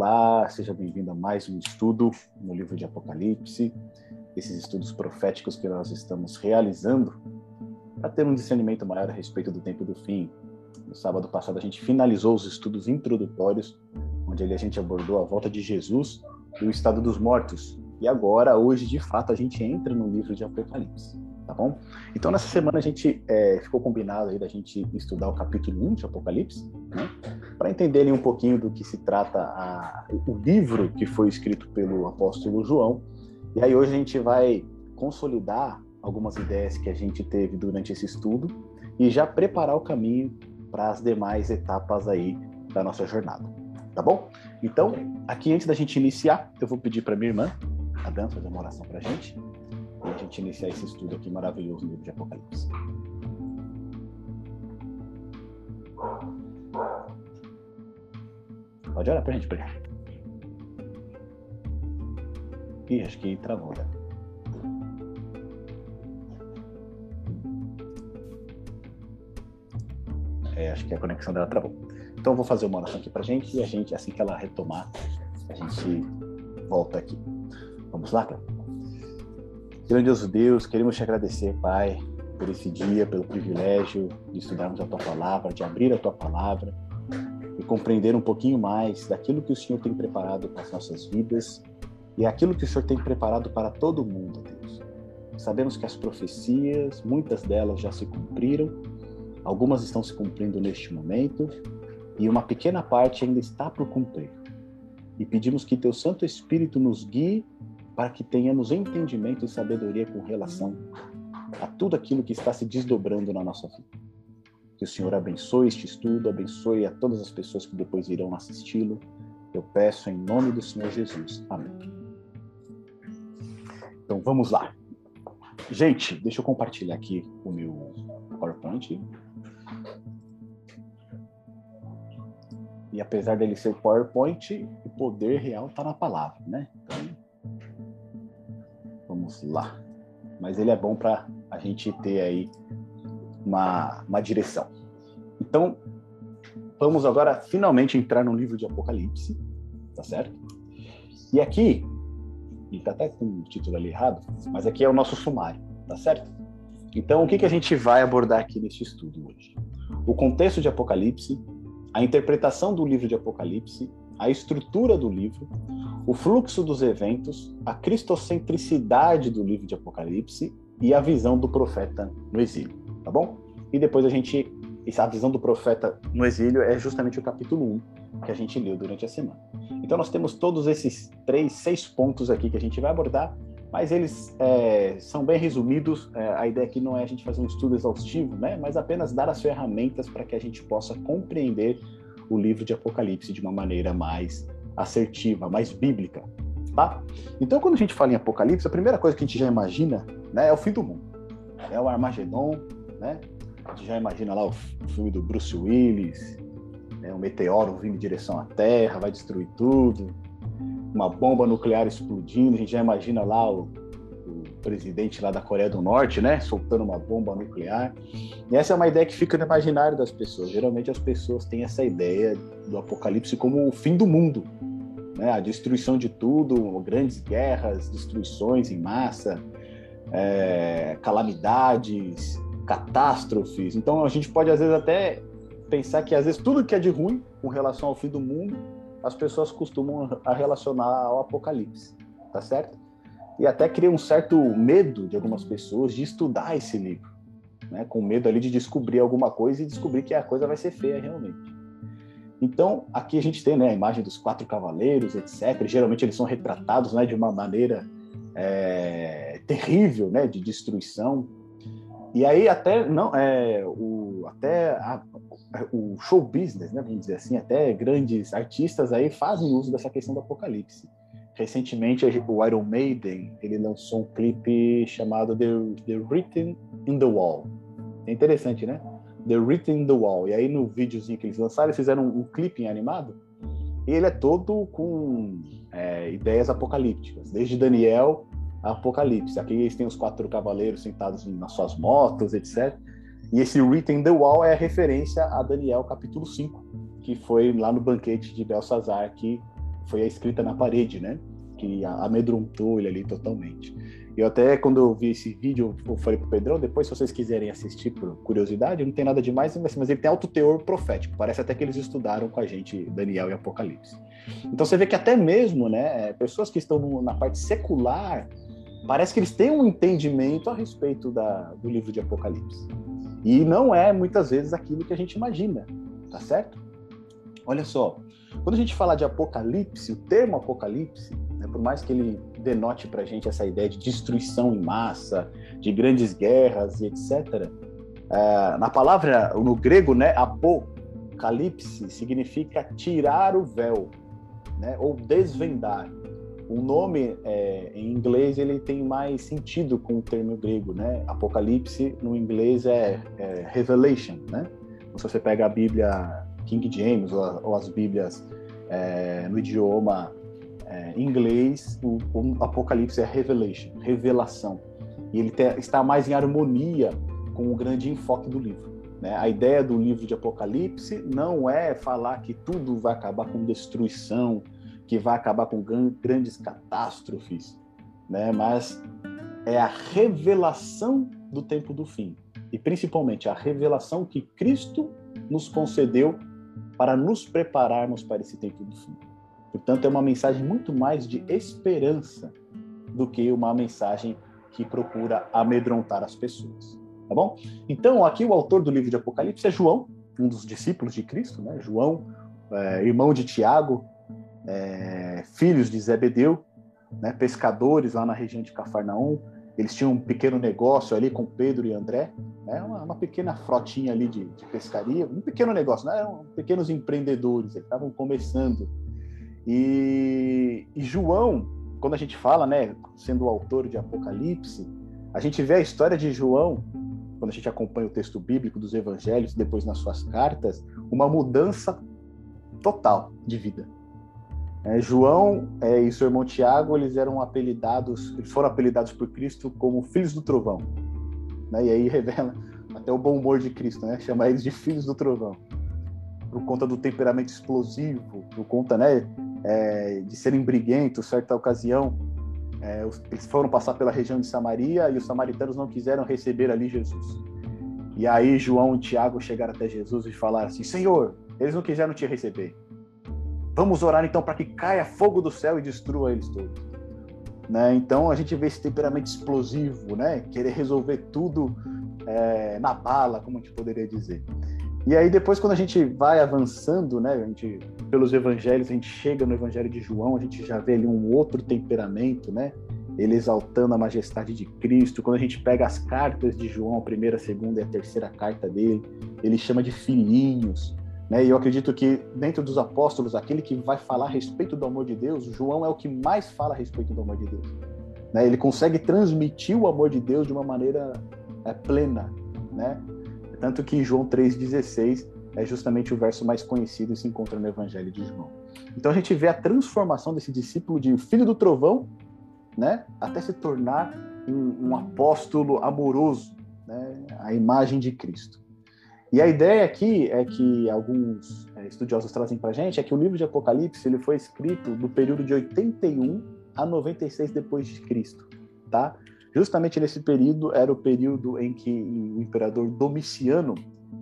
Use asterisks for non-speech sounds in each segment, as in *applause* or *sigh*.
Olá, seja bem-vindo a mais um estudo no livro de Apocalipse, esses estudos proféticos que nós estamos realizando para ter um discernimento maior a respeito do tempo do fim. No sábado passado a gente finalizou os estudos introdutórios, onde a gente abordou a volta de Jesus e o estado dos mortos. E agora, hoje, de fato, a gente entra no livro de Apocalipse tá bom? Então, nessa semana a gente é, ficou combinado aí da gente estudar o capítulo 1 de Apocalipse, né? Para entender ali um pouquinho do que se trata a, o livro que foi escrito pelo apóstolo João. E aí hoje a gente vai consolidar algumas ideias que a gente teve durante esse estudo e já preparar o caminho para as demais etapas aí da nossa jornada, tá bom? Então, aqui antes da gente iniciar, eu vou pedir para minha irmã, a Dan, fazer uma oração para a gente para a gente iniciar esse estudo aqui maravilhoso no livro de Apocalipse. Pode olhar para a gente, Pri. Ih, acho que travou, né? É, acho que a conexão dela travou. Então eu vou fazer uma oração aqui para a gente e a gente, assim que ela retomar, a gente volta aqui. Vamos lá, cara? Grandioso Deus, queremos te agradecer, Pai, por esse dia, pelo privilégio de estudarmos a tua palavra, de abrir a tua palavra e compreender um pouquinho mais daquilo que o Senhor tem preparado para as nossas vidas e aquilo que o Senhor tem preparado para todo mundo, Deus. Sabemos que as profecias, muitas delas já se cumpriram, algumas estão se cumprindo neste momento e uma pequena parte ainda está por cumprir. E pedimos que teu Santo Espírito nos guie para que tenhamos entendimento e sabedoria com relação a tudo aquilo que está se desdobrando na nossa vida. Que o Senhor abençoe este estudo, abençoe a todas as pessoas que depois irão assisti-lo. Eu peço em nome do Senhor Jesus. Amém. Então vamos lá. Gente, deixa eu compartilhar aqui o meu PowerPoint. E apesar dele ser PowerPoint, o poder real está na palavra, né? Então, Vamos lá. Mas ele é bom para a gente ter aí uma, uma direção. Então, vamos agora finalmente entrar no livro de Apocalipse, tá certo? E aqui, e tá até com o título ali errado, mas aqui é o nosso sumário, tá certo? Então, o que, que a gente vai abordar aqui neste estudo hoje? O contexto de Apocalipse, a interpretação do livro de Apocalipse, a estrutura do livro, o fluxo dos eventos, a cristocentricidade do livro de Apocalipse e a visão do profeta no exílio, tá bom? E depois a gente, a visão do profeta no exílio é justamente o capítulo 1 que a gente leu durante a semana. Então nós temos todos esses três, seis pontos aqui que a gente vai abordar, mas eles é, são bem resumidos. É, a ideia aqui não é a gente fazer um estudo exaustivo, né? Mas apenas dar as ferramentas para que a gente possa compreender o livro de Apocalipse de uma maneira mais assertiva, mais bíblica, tá? Então, quando a gente fala em Apocalipse, a primeira coisa que a gente já imagina, né, é o fim do mundo. É o Armagedon, né? A gente já imagina lá o filme do Bruce Willis, né, um meteoro vindo em direção à Terra, vai destruir tudo, uma bomba nuclear explodindo, a gente já imagina lá o, o presidente lá da Coreia do Norte, né, soltando uma bomba nuclear. E essa é uma ideia que fica no imaginário das pessoas. Geralmente as pessoas têm essa ideia do apocalipse como o fim do mundo, né? a destruição de tudo, grandes guerras, destruições em massa, é, calamidades, catástrofes. Então a gente pode às vezes até pensar que às vezes tudo que é de ruim com relação ao fim do mundo, as pessoas costumam a relacionar ao apocalipse, tá certo? E até cria um certo medo de algumas pessoas de estudar esse livro, né? Com medo ali de descobrir alguma coisa e descobrir que a coisa vai ser feia realmente. Então, aqui a gente tem né, a imagem dos quatro cavaleiros, etc. Geralmente eles são retratados né, de uma maneira é, terrível, né, de destruição. E aí até não é o até a, o show business, né, vamos dizer assim, até grandes artistas aí fazem uso dessa questão do apocalipse. Recentemente o Iron Maiden ele lançou um clipe chamado The, the Written in the Wall. É interessante, né? The Written in the Wall. E aí no videozinho que eles lançaram, eles fizeram um, um clipe animado. E ele é todo com é, ideias apocalípticas, desde Daniel Apocalipse. Aqui eles têm os quatro cavaleiros sentados nas suas motos, etc. E esse Written the Wall é a referência a Daniel capítulo 5, que foi lá no banquete de Belsazar que foi a escrita na parede, né? Que amedrontou ele ali totalmente. Eu até, quando eu vi esse vídeo, eu falei pro Pedrão, depois, se vocês quiserem assistir por curiosidade, não tem nada demais, mas ele tem alto teor profético. Parece até que eles estudaram com a gente Daniel e Apocalipse. Então você vê que até mesmo, né, pessoas que estão na parte secular, parece que eles têm um entendimento a respeito da, do livro de Apocalipse. E não é, muitas vezes, aquilo que a gente imagina, tá certo? Olha só, quando a gente fala de Apocalipse, o termo Apocalipse, né, por mais que ele denote para a gente essa ideia de destruição em massa, de grandes guerras e etc. É, na palavra, no grego, né, apocalipse significa tirar o véu, né, ou desvendar. O nome é, em inglês ele tem mais sentido com o termo grego, né? Apocalipse no inglês é, é revelation, né? Se você pega a Bíblia King James ou, ou as Bíblias é, no idioma é, inglês, o, o, Apocalipse é revelation, revelação. E ele te, está mais em harmonia com o grande enfoque do livro. Né? A ideia do livro de Apocalipse não é falar que tudo vai acabar com destruição, que vai acabar com grandes catástrofes, né? mas é a revelação do tempo do fim. E principalmente a revelação que Cristo nos concedeu para nos prepararmos para esse tempo do fim. Portanto, é uma mensagem muito mais de esperança do que uma mensagem que procura amedrontar as pessoas. Tá bom? Então, aqui o autor do livro de Apocalipse é João, um dos discípulos de Cristo, né? João, é, irmão de Tiago, é, filhos de Zebedeu, né? pescadores lá na região de Cafarnaum. Eles tinham um pequeno negócio ali com Pedro e André, né? uma, uma pequena frotinha ali de, de, pescaria, um pequeno negócio, né? Eram pequenos empreendedores, eles estavam começando e, e, João, quando a gente fala, né, sendo o autor de Apocalipse, a gente vê a história de João, quando a gente acompanha o texto bíblico dos evangelhos, depois nas suas cartas, uma mudança total de vida. É, João é, e seu irmão Tiago, eles eram apelidados, eles foram apelidados por Cristo como filhos do trovão. Né? E aí revela até o bom humor de Cristo, né? Chama eles de filhos do trovão. Por conta do temperamento explosivo, por conta, né, é, de serem briguentos, certa ocasião, é, eles foram passar pela região de Samaria e os samaritanos não quiseram receber ali Jesus. E aí João e Tiago chegaram até Jesus e falaram assim: Senhor, eles não quiseram te receber. Vamos orar então para que caia fogo do céu e destrua eles todos. Né? Então a gente vê esse temperamento explosivo, né? Querer resolver tudo é, na bala, como a gente poderia dizer. E aí depois quando a gente vai avançando, né, a gente pelos evangelhos, a gente chega no evangelho de João, a gente já vê ali um outro temperamento, né? Ele exaltando a majestade de Cristo. Quando a gente pega as cartas de João, a primeira, a segunda e a terceira carta dele, ele chama de filhinhos, né? E eu acredito que dentro dos apóstolos, aquele que vai falar a respeito do amor de Deus, João é o que mais fala a respeito do amor de Deus. Né? Ele consegue transmitir o amor de Deus de uma maneira é, plena, né? Tanto que em João 3,16 é justamente o verso mais conhecido e se encontra no Evangelho de João. Então a gente vê a transformação desse discípulo de filho do trovão, né, até se tornar um, um apóstolo amoroso, né, a imagem de Cristo. E a ideia aqui é que alguns é, estudiosos trazem para gente é que o livro de Apocalipse ele foi escrito no período de 81 a 96 depois de Cristo, tá? Justamente nesse período era o período em que o imperador Domiciano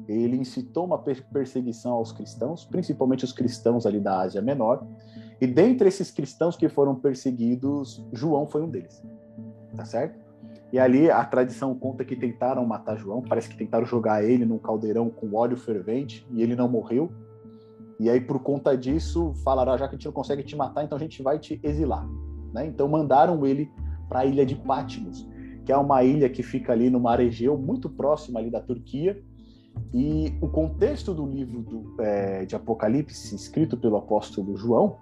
ele incitou uma perseguição aos cristãos, principalmente os cristãos ali da Ásia Menor. E dentre esses cristãos que foram perseguidos, João foi um deles. Tá certo? E ali a tradição conta que tentaram matar João, parece que tentaram jogar ele num caldeirão com óleo fervente e ele não morreu. E aí por conta disso, falaram, ah, já que a gente não consegue te matar, então a gente vai te exilar, né? Então mandaram ele para a ilha de Patmos, que é uma ilha que fica ali no mar Egeu, muito próxima ali da Turquia. E o contexto do livro do, é, de Apocalipse, escrito pelo apóstolo João,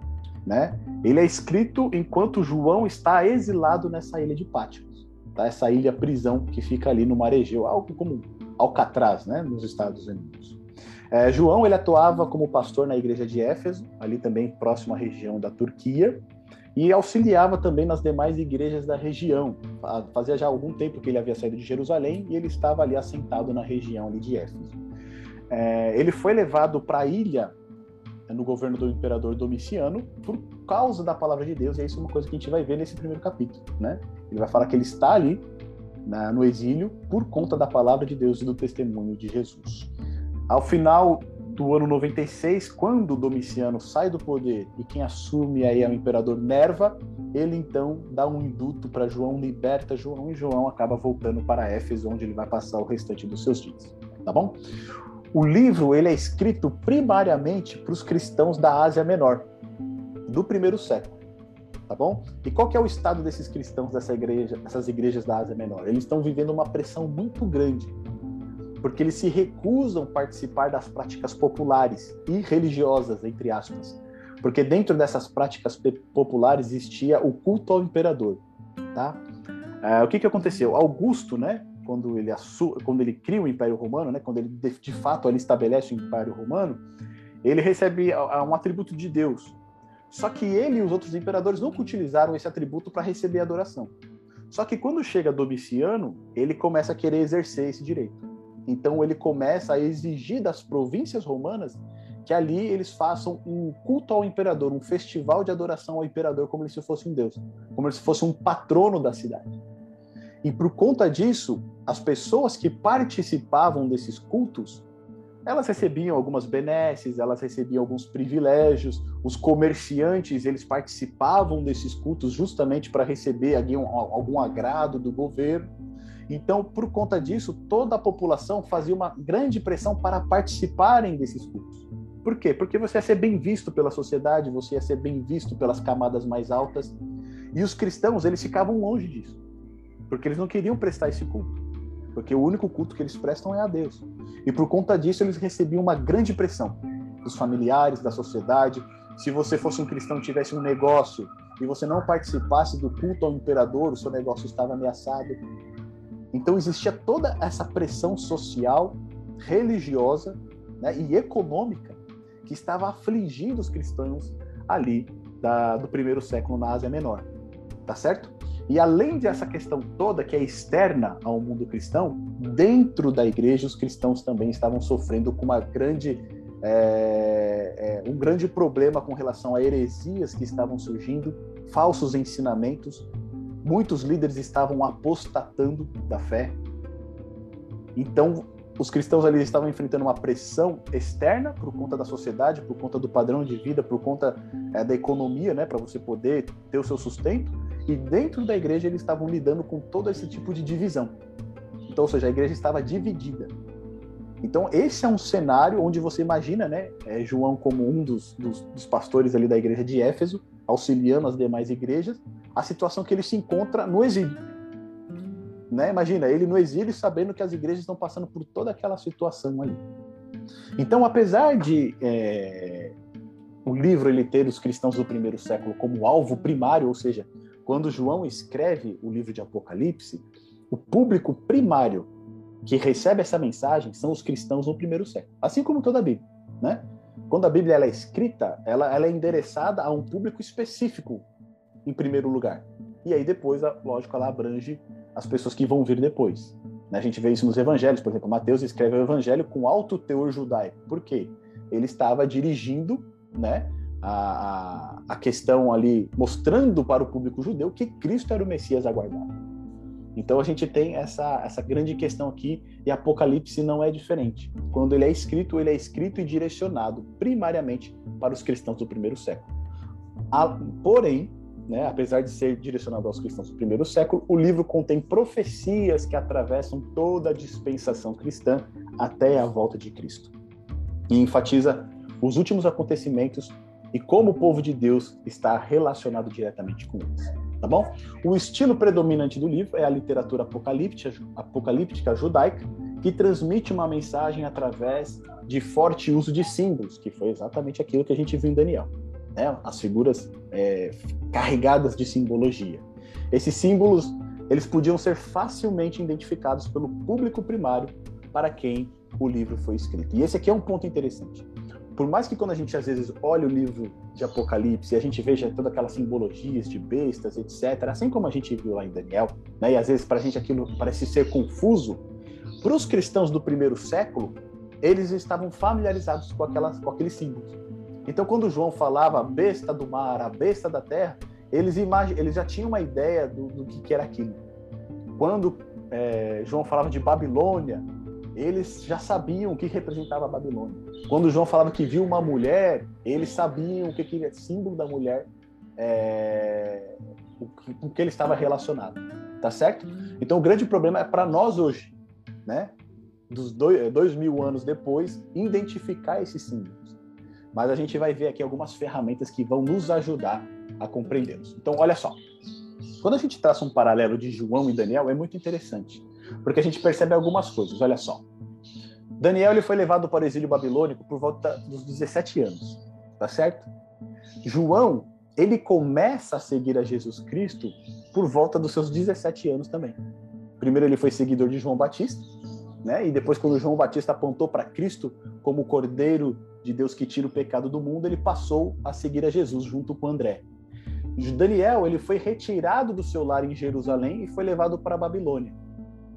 né, ele é escrito enquanto João está exilado nessa ilha de Patmos, tá? essa ilha prisão que fica ali no mar Egeu, algo como Alcatraz, né, nos Estados Unidos. É, João ele atuava como pastor na igreja de Éfeso, ali também próximo à região da Turquia, e auxiliava também nas demais igrejas da região. Fazia já algum tempo que ele havia saído de Jerusalém e ele estava ali assentado na região ali de Éfeso. É, ele foi levado para a ilha no governo do imperador Domiciano por causa da palavra de Deus, e isso é uma coisa que a gente vai ver nesse primeiro capítulo, né? Ele vai falar que ele está ali na, no exílio por conta da palavra de Deus e do testemunho de Jesus. Ao final do ano 96, quando Domiciano sai do poder e quem assume aí é o imperador Nerva, ele então dá um induto para João, liberta João e João acaba voltando para Éfeso, onde ele vai passar o restante dos seus dias. Tá bom? O livro ele é escrito primariamente para os cristãos da Ásia Menor, do primeiro século. Tá bom? E qual que é o estado desses cristãos dessa igreja, dessas igrejas da Ásia Menor? Eles estão vivendo uma pressão muito grande porque eles se recusam participar das práticas populares e religiosas, entre aspas. Porque dentro dessas práticas populares existia o culto ao imperador, tá? É, o que que aconteceu? Augusto, né, quando ele quando ele cria o Império Romano, né, quando ele de, fato ele estabelece o Império Romano, ele recebe um atributo de Deus. Só que ele e os outros imperadores nunca utilizaram esse atributo para receber adoração. Só que quando chega Domiciano, ele começa a querer exercer esse direito. Então ele começa a exigir das províncias romanas que ali eles façam um culto ao imperador, um festival de adoração ao imperador como se fosse um deus, como se fosse um patrono da cidade. E por conta disso, as pessoas que participavam desses cultos, elas recebiam algumas benesses, elas recebiam alguns privilégios. Os comerciantes, eles participavam desses cultos justamente para receber algum, algum agrado do governo. Então, por conta disso, toda a população fazia uma grande pressão para participarem desses cultos. Por quê? Porque você ia ser bem visto pela sociedade, você ia ser bem visto pelas camadas mais altas. E os cristãos, eles ficavam longe disso. Porque eles não queriam prestar esse culto. Porque o único culto que eles prestam é a Deus. E por conta disso, eles recebiam uma grande pressão dos familiares, da sociedade. Se você fosse um cristão, tivesse um negócio e você não participasse do culto ao imperador, o seu negócio estava ameaçado. Então existia toda essa pressão social, religiosa né, e econômica que estava afligindo os cristãos ali da, do primeiro século na Ásia Menor. Tá certo? E além dessa questão toda que é externa ao mundo cristão, dentro da igreja os cristãos também estavam sofrendo com uma grande é, é, um grande problema com relação a heresias que estavam surgindo, falsos ensinamentos, muitos líderes estavam apostatando da fé. Então, os cristãos ali estavam enfrentando uma pressão externa por conta da sociedade, por conta do padrão de vida, por conta é, da economia, né, para você poder ter o seu sustento. E dentro da igreja eles estavam lidando com todo esse tipo de divisão. Então, ou seja, a igreja estava dividida. Então, esse é um cenário onde você imagina, né, é, João como um dos, dos, dos pastores ali da igreja de Éfeso, auxiliando as demais igrejas, a situação que ele se encontra no exílio. Né? Imagina, ele no exílio sabendo que as igrejas estão passando por toda aquela situação ali. Então, apesar de é, o livro ele ter os cristãos do primeiro século como alvo primário, ou seja, quando João escreve o livro de Apocalipse, o público primário que recebe essa mensagem são os cristãos no primeiro século, assim como toda a Bíblia, né? Quando a Bíblia ela é escrita, ela, ela é endereçada a um público específico, em primeiro lugar. E aí depois, lógico, ela abrange as pessoas que vão vir depois. Né? A gente vê isso nos evangelhos, por exemplo, Mateus escreve o evangelho com alto teor judaico. Por quê? Ele estava dirigindo né, a, a questão ali, mostrando para o público judeu que Cristo era o Messias aguardado. Então a gente tem essa, essa grande questão aqui, e Apocalipse não é diferente. Quando ele é escrito, ele é escrito e direcionado primariamente para os cristãos do primeiro século. Porém, né, apesar de ser direcionado aos cristãos do primeiro século, o livro contém profecias que atravessam toda a dispensação cristã até a volta de Cristo. E enfatiza os últimos acontecimentos e como o povo de Deus está relacionado diretamente com eles. Tá bom? O estilo predominante do livro é a literatura apocalíptica, apocalíptica judaica, que transmite uma mensagem através de forte uso de símbolos, que foi exatamente aquilo que a gente viu em Daniel né? as figuras é, carregadas de simbologia. Esses símbolos eles podiam ser facilmente identificados pelo público primário para quem o livro foi escrito. E esse aqui é um ponto interessante. Por mais que quando a gente às vezes olha o livro de Apocalipse e a gente veja todas aquelas simbologias de bestas, etc., assim como a gente viu lá em Daniel, né, e às vezes para a gente aquilo parece ser confuso, para os cristãos do primeiro século, eles estavam familiarizados com, aquelas, com aqueles símbolos. Então, quando João falava a besta do mar, a besta da terra, eles, eles já tinham uma ideia do, do que, que era aquilo. Quando é, João falava de Babilônia, eles já sabiam o que representava a Babilônia. Quando João falava que viu uma mulher, eles sabiam o que, que é símbolo da mulher, é, o, que, com que ele estava relacionado. Tá certo? Então, o grande problema é para nós hoje, né? Dos dois, dois mil anos depois, identificar esses símbolos. Mas a gente vai ver aqui algumas ferramentas que vão nos ajudar a compreendê-los. Então, olha só. Quando a gente traça um paralelo de João e Daniel, é muito interessante, porque a gente percebe algumas coisas. Olha só. Daniel ele foi levado para o exílio babilônico por volta dos 17 anos, tá certo? João, ele começa a seguir a Jesus Cristo por volta dos seus 17 anos também. Primeiro ele foi seguidor de João Batista, né? E depois quando João Batista apontou para Cristo como o Cordeiro de Deus que tira o pecado do mundo, ele passou a seguir a Jesus junto com André. Daniel, ele foi retirado do seu lar em Jerusalém e foi levado para a Babilônia.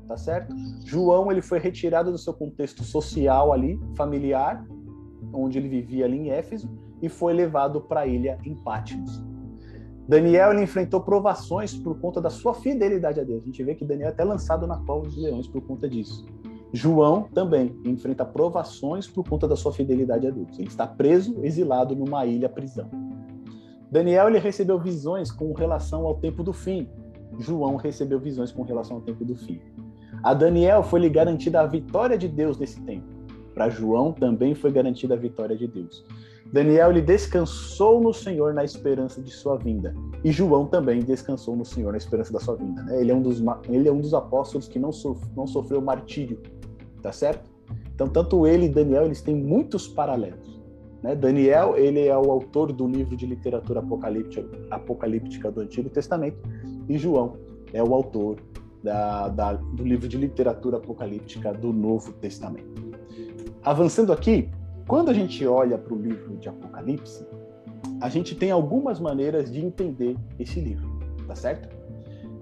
Tá certo? João, ele foi retirado do seu contexto social ali, familiar, onde ele vivia ali em Éfeso, e foi levado para a ilha em Patmos. Daniel ele enfrentou provações por conta da sua fidelidade a Deus. A gente vê que Daniel é até lançado na cova dos leões por conta disso. João também enfrenta provações por conta da sua fidelidade a Deus. Ele está preso, exilado numa ilha prisão. Daniel ele recebeu visões com relação ao tempo do fim. João recebeu visões com relação ao tempo do fim. A Daniel foi lhe garantida a vitória de Deus nesse tempo. Para João também foi garantida a vitória de Deus. Daniel ele descansou no Senhor na esperança de sua vinda. E João também descansou no Senhor na esperança da sua vinda. Né? Ele, é um dos, ele é um dos apóstolos que não, não sofreu martírio. Tá certo? Então, tanto ele e Daniel eles têm muitos paralelos. Né? Daniel ele é o autor do livro de literatura apocalíptica, apocalíptica do Antigo Testamento e João é o autor da, da, do livro de literatura apocalíptica do Novo Testamento. Avançando aqui, quando a gente olha para o livro de Apocalipse, a gente tem algumas maneiras de entender esse livro, tá certo?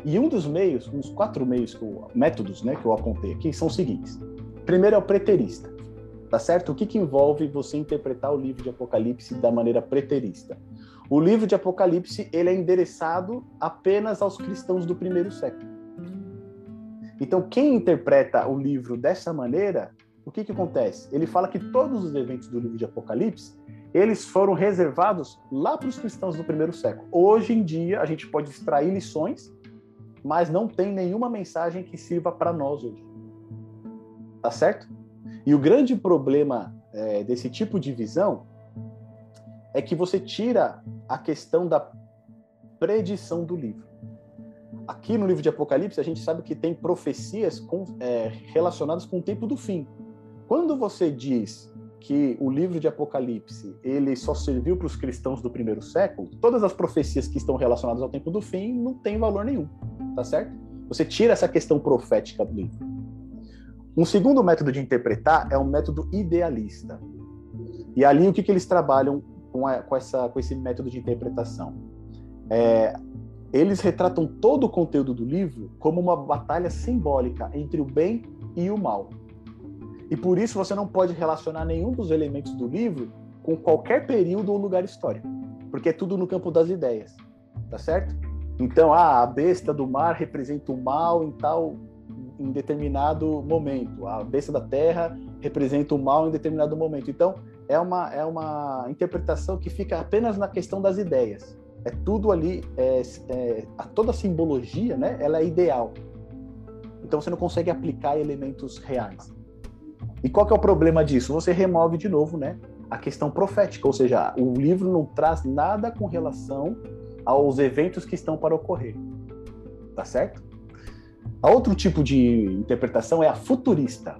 E um dos meios, uns quatro meios, que eu, métodos né, que eu apontei aqui, são os seguintes. Primeiro é o preterista. Tá certo? O que, que envolve você interpretar o livro de Apocalipse da maneira preterista? O livro de Apocalipse ele é endereçado apenas aos cristãos do primeiro século. Então, quem interpreta o livro dessa maneira, o que, que acontece? Ele fala que todos os eventos do livro de Apocalipse eles foram reservados lá para os cristãos do primeiro século. Hoje em dia, a gente pode extrair lições, mas não tem nenhuma mensagem que sirva para nós hoje. Tá certo? E o grande problema é, desse tipo de visão é que você tira a questão da predição do livro. Aqui no livro de Apocalipse, a gente sabe que tem profecias com, é, relacionadas com o tempo do fim. Quando você diz que o livro de Apocalipse ele só serviu para os cristãos do primeiro século, todas as profecias que estão relacionadas ao tempo do fim não têm valor nenhum, tá certo? Você tira essa questão profética do livro. Um segundo método de interpretar é um método idealista. E ali o que, que eles trabalham com, a, com, essa, com esse método de interpretação? É, eles retratam todo o conteúdo do livro como uma batalha simbólica entre o bem e o mal. E por isso você não pode relacionar nenhum dos elementos do livro com qualquer período ou lugar histórico, porque é tudo no campo das ideias, tá certo? Então, ah, a besta do mar representa o mal em tal em determinado momento. A besta da terra representa o mal em determinado momento. Então, é uma, é uma interpretação que fica apenas na questão das ideias. É tudo ali, é, é, toda a simbologia, né, ela é ideal. Então, você não consegue aplicar elementos reais. E qual que é o problema disso? Você remove de novo, né, a questão profética, ou seja, o livro não traz nada com relação aos eventos que estão para ocorrer. Tá certo? A outro tipo de interpretação é a futurista,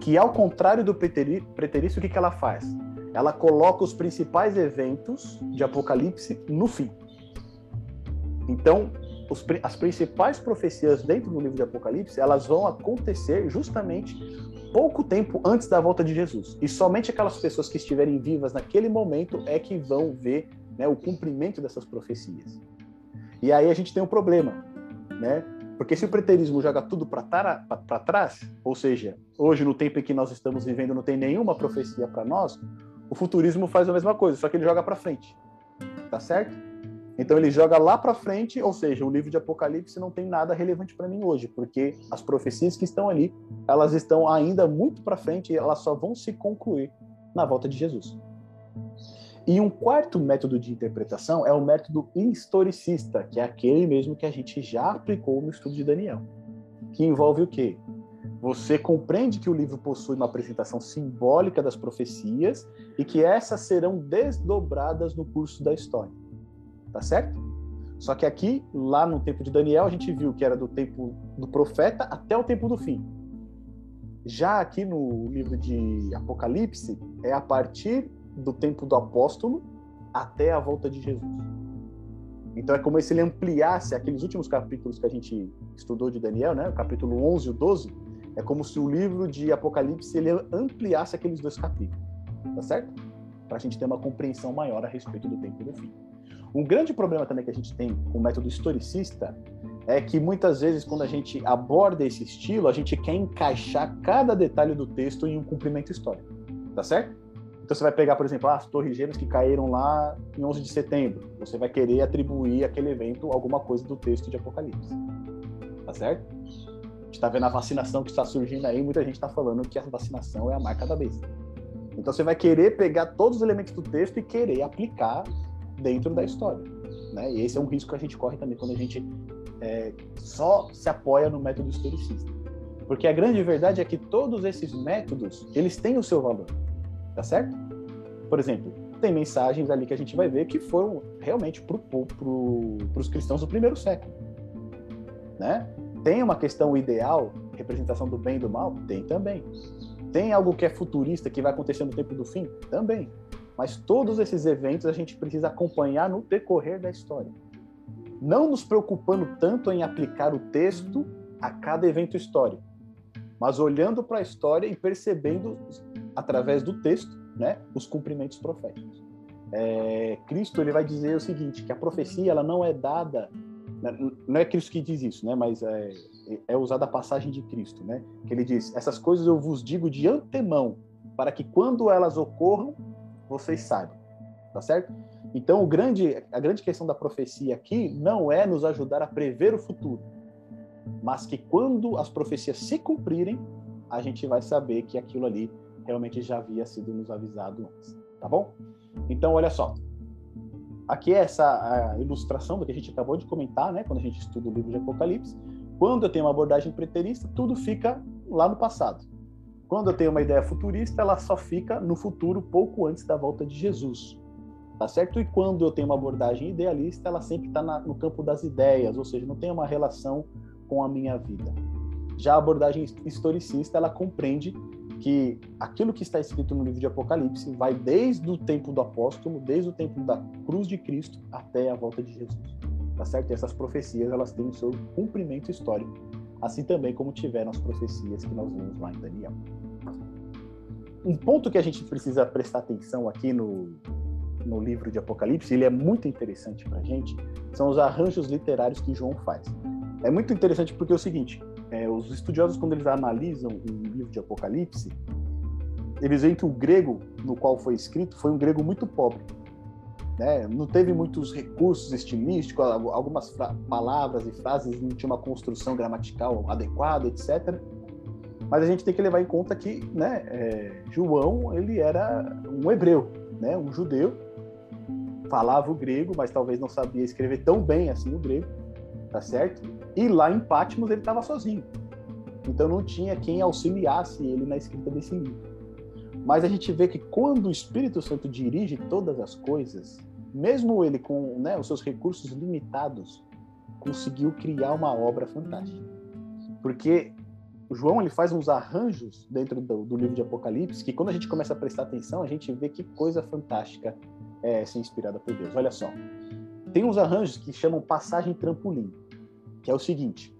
que ao contrário do preterista, o que, que ela faz? Ela coloca os principais eventos de Apocalipse no fim. Então, os, as principais profecias dentro do livro de Apocalipse, elas vão acontecer justamente pouco tempo antes da volta de Jesus. E somente aquelas pessoas que estiverem vivas naquele momento é que vão ver né, o cumprimento dessas profecias. E aí a gente tem um problema, né? Porque se o preterismo joga tudo para trás, ou seja, hoje no tempo em que nós estamos vivendo não tem nenhuma profecia para nós, O futurismo faz a mesma coisa, só que ele joga para frente. Tá certo? Então ele joga lá para frente, ou seja, o livro de Apocalipse não tem nada relevante para mim hoje, porque as profecias que estão ali, elas estão ainda muito para frente e elas só vão se concluir na volta de Jesus. E um quarto método de interpretação é o método historicista, que é aquele mesmo que a gente já aplicou no estudo de Daniel, que envolve o quê? Você compreende que o livro possui uma apresentação simbólica das profecias e que essas serão desdobradas no curso da história. Tá certo? Só que aqui, lá no tempo de Daniel, a gente viu que era do tempo do profeta até o tempo do fim. Já aqui no livro de Apocalipse, é a partir do tempo do apóstolo até a volta de Jesus. Então é como se ele ampliasse aqueles últimos capítulos que a gente estudou de Daniel, né? O capítulo 11 e o 12, é como se o livro de Apocalipse ele ampliasse aqueles dois capítulos. Tá certo? Para a gente ter uma compreensão maior a respeito do tempo do fim. Um grande problema também que a gente tem com o método historicista é que muitas vezes quando a gente aborda esse estilo, a gente quer encaixar cada detalhe do texto em um cumprimento histórico. Tá certo? Então você vai pegar, por exemplo, as torres gêmeas que caíram lá em 11 de setembro. Você vai querer atribuir aquele evento alguma coisa do texto de Apocalipse. Tá certo? A gente está vendo a vacinação que está surgindo aí, muita gente está falando que a vacinação é a marca da besta. Então você vai querer pegar todos os elementos do texto e querer aplicar dentro da história. Né? E esse é um risco que a gente corre também quando a gente é, só se apoia no método historicista. Porque a grande verdade é que todos esses métodos, eles têm o seu valor tá certo? Por exemplo, tem mensagens ali que a gente vai ver que foram realmente para pro, os cristãos do primeiro século, né? Tem uma questão ideal, representação do bem e do mal? Tem também. Tem algo que é futurista, que vai acontecer no tempo do fim? Também. Mas todos esses eventos a gente precisa acompanhar no decorrer da história. Não nos preocupando tanto em aplicar o texto a cada evento histórico, mas olhando para a história e percebendo através do texto, né, os cumprimentos proféticos. É, Cristo ele vai dizer o seguinte, que a profecia ela não é dada, né, não é Cristo que diz isso, né, mas é, é usada a passagem de Cristo, né, que ele diz: essas coisas eu vos digo de antemão, para que quando elas ocorram vocês saibam, tá certo? Então grande, a grande questão da profecia aqui não é nos ajudar a prever o futuro, mas que quando as profecias se cumprirem, a gente vai saber que aquilo ali realmente já havia sido nos avisado antes, tá bom? Então, olha só. Aqui é essa ilustração do que a gente acabou de comentar, né? Quando a gente estuda o livro de Apocalipse. Quando eu tenho uma abordagem preterista, tudo fica lá no passado. Quando eu tenho uma ideia futurista, ela só fica no futuro, pouco antes da volta de Jesus. Tá certo? E quando eu tenho uma abordagem idealista, ela sempre está no campo das ideias, ou seja, não tem uma relação com a minha vida. Já a abordagem historicista, ela compreende que aquilo que está escrito no livro de Apocalipse vai desde o tempo do apóstolo, desde o tempo da cruz de Cristo até a volta de Jesus. Tá certo? E essas profecias, elas têm o seu cumprimento histórico, assim também como tiveram as profecias que nós vimos lá em Daniel. Um ponto que a gente precisa prestar atenção aqui no, no livro de Apocalipse, ele é muito interessante para a gente, são os arranjos literários que João faz. É muito interessante porque é o seguinte, é, os estudiosos, quando eles analisam o livro de Apocalipse, eles veem que o grego no qual foi escrito foi um grego muito pobre. Né? Não teve muitos recursos estilísticos, algumas palavras e frases não tinha uma construção gramatical adequada, etc. Mas a gente tem que levar em conta que né, é, João ele era um hebreu, né, um judeu, falava o grego, mas talvez não sabia escrever tão bem assim o grego tá certo? E lá em Patmos ele estava sozinho. Então não tinha quem auxiliasse ele na escrita desse livro. Mas a gente vê que quando o Espírito Santo dirige todas as coisas, mesmo ele com né, os seus recursos limitados, conseguiu criar uma obra fantástica. Porque João ele faz uns arranjos dentro do, do, livro de Apocalipse que quando a gente começa a prestar atenção, a gente vê que coisa fantástica é ser inspirada por Deus. Olha só. Tem uns arranjos que chamam passagem trampolim que é o seguinte: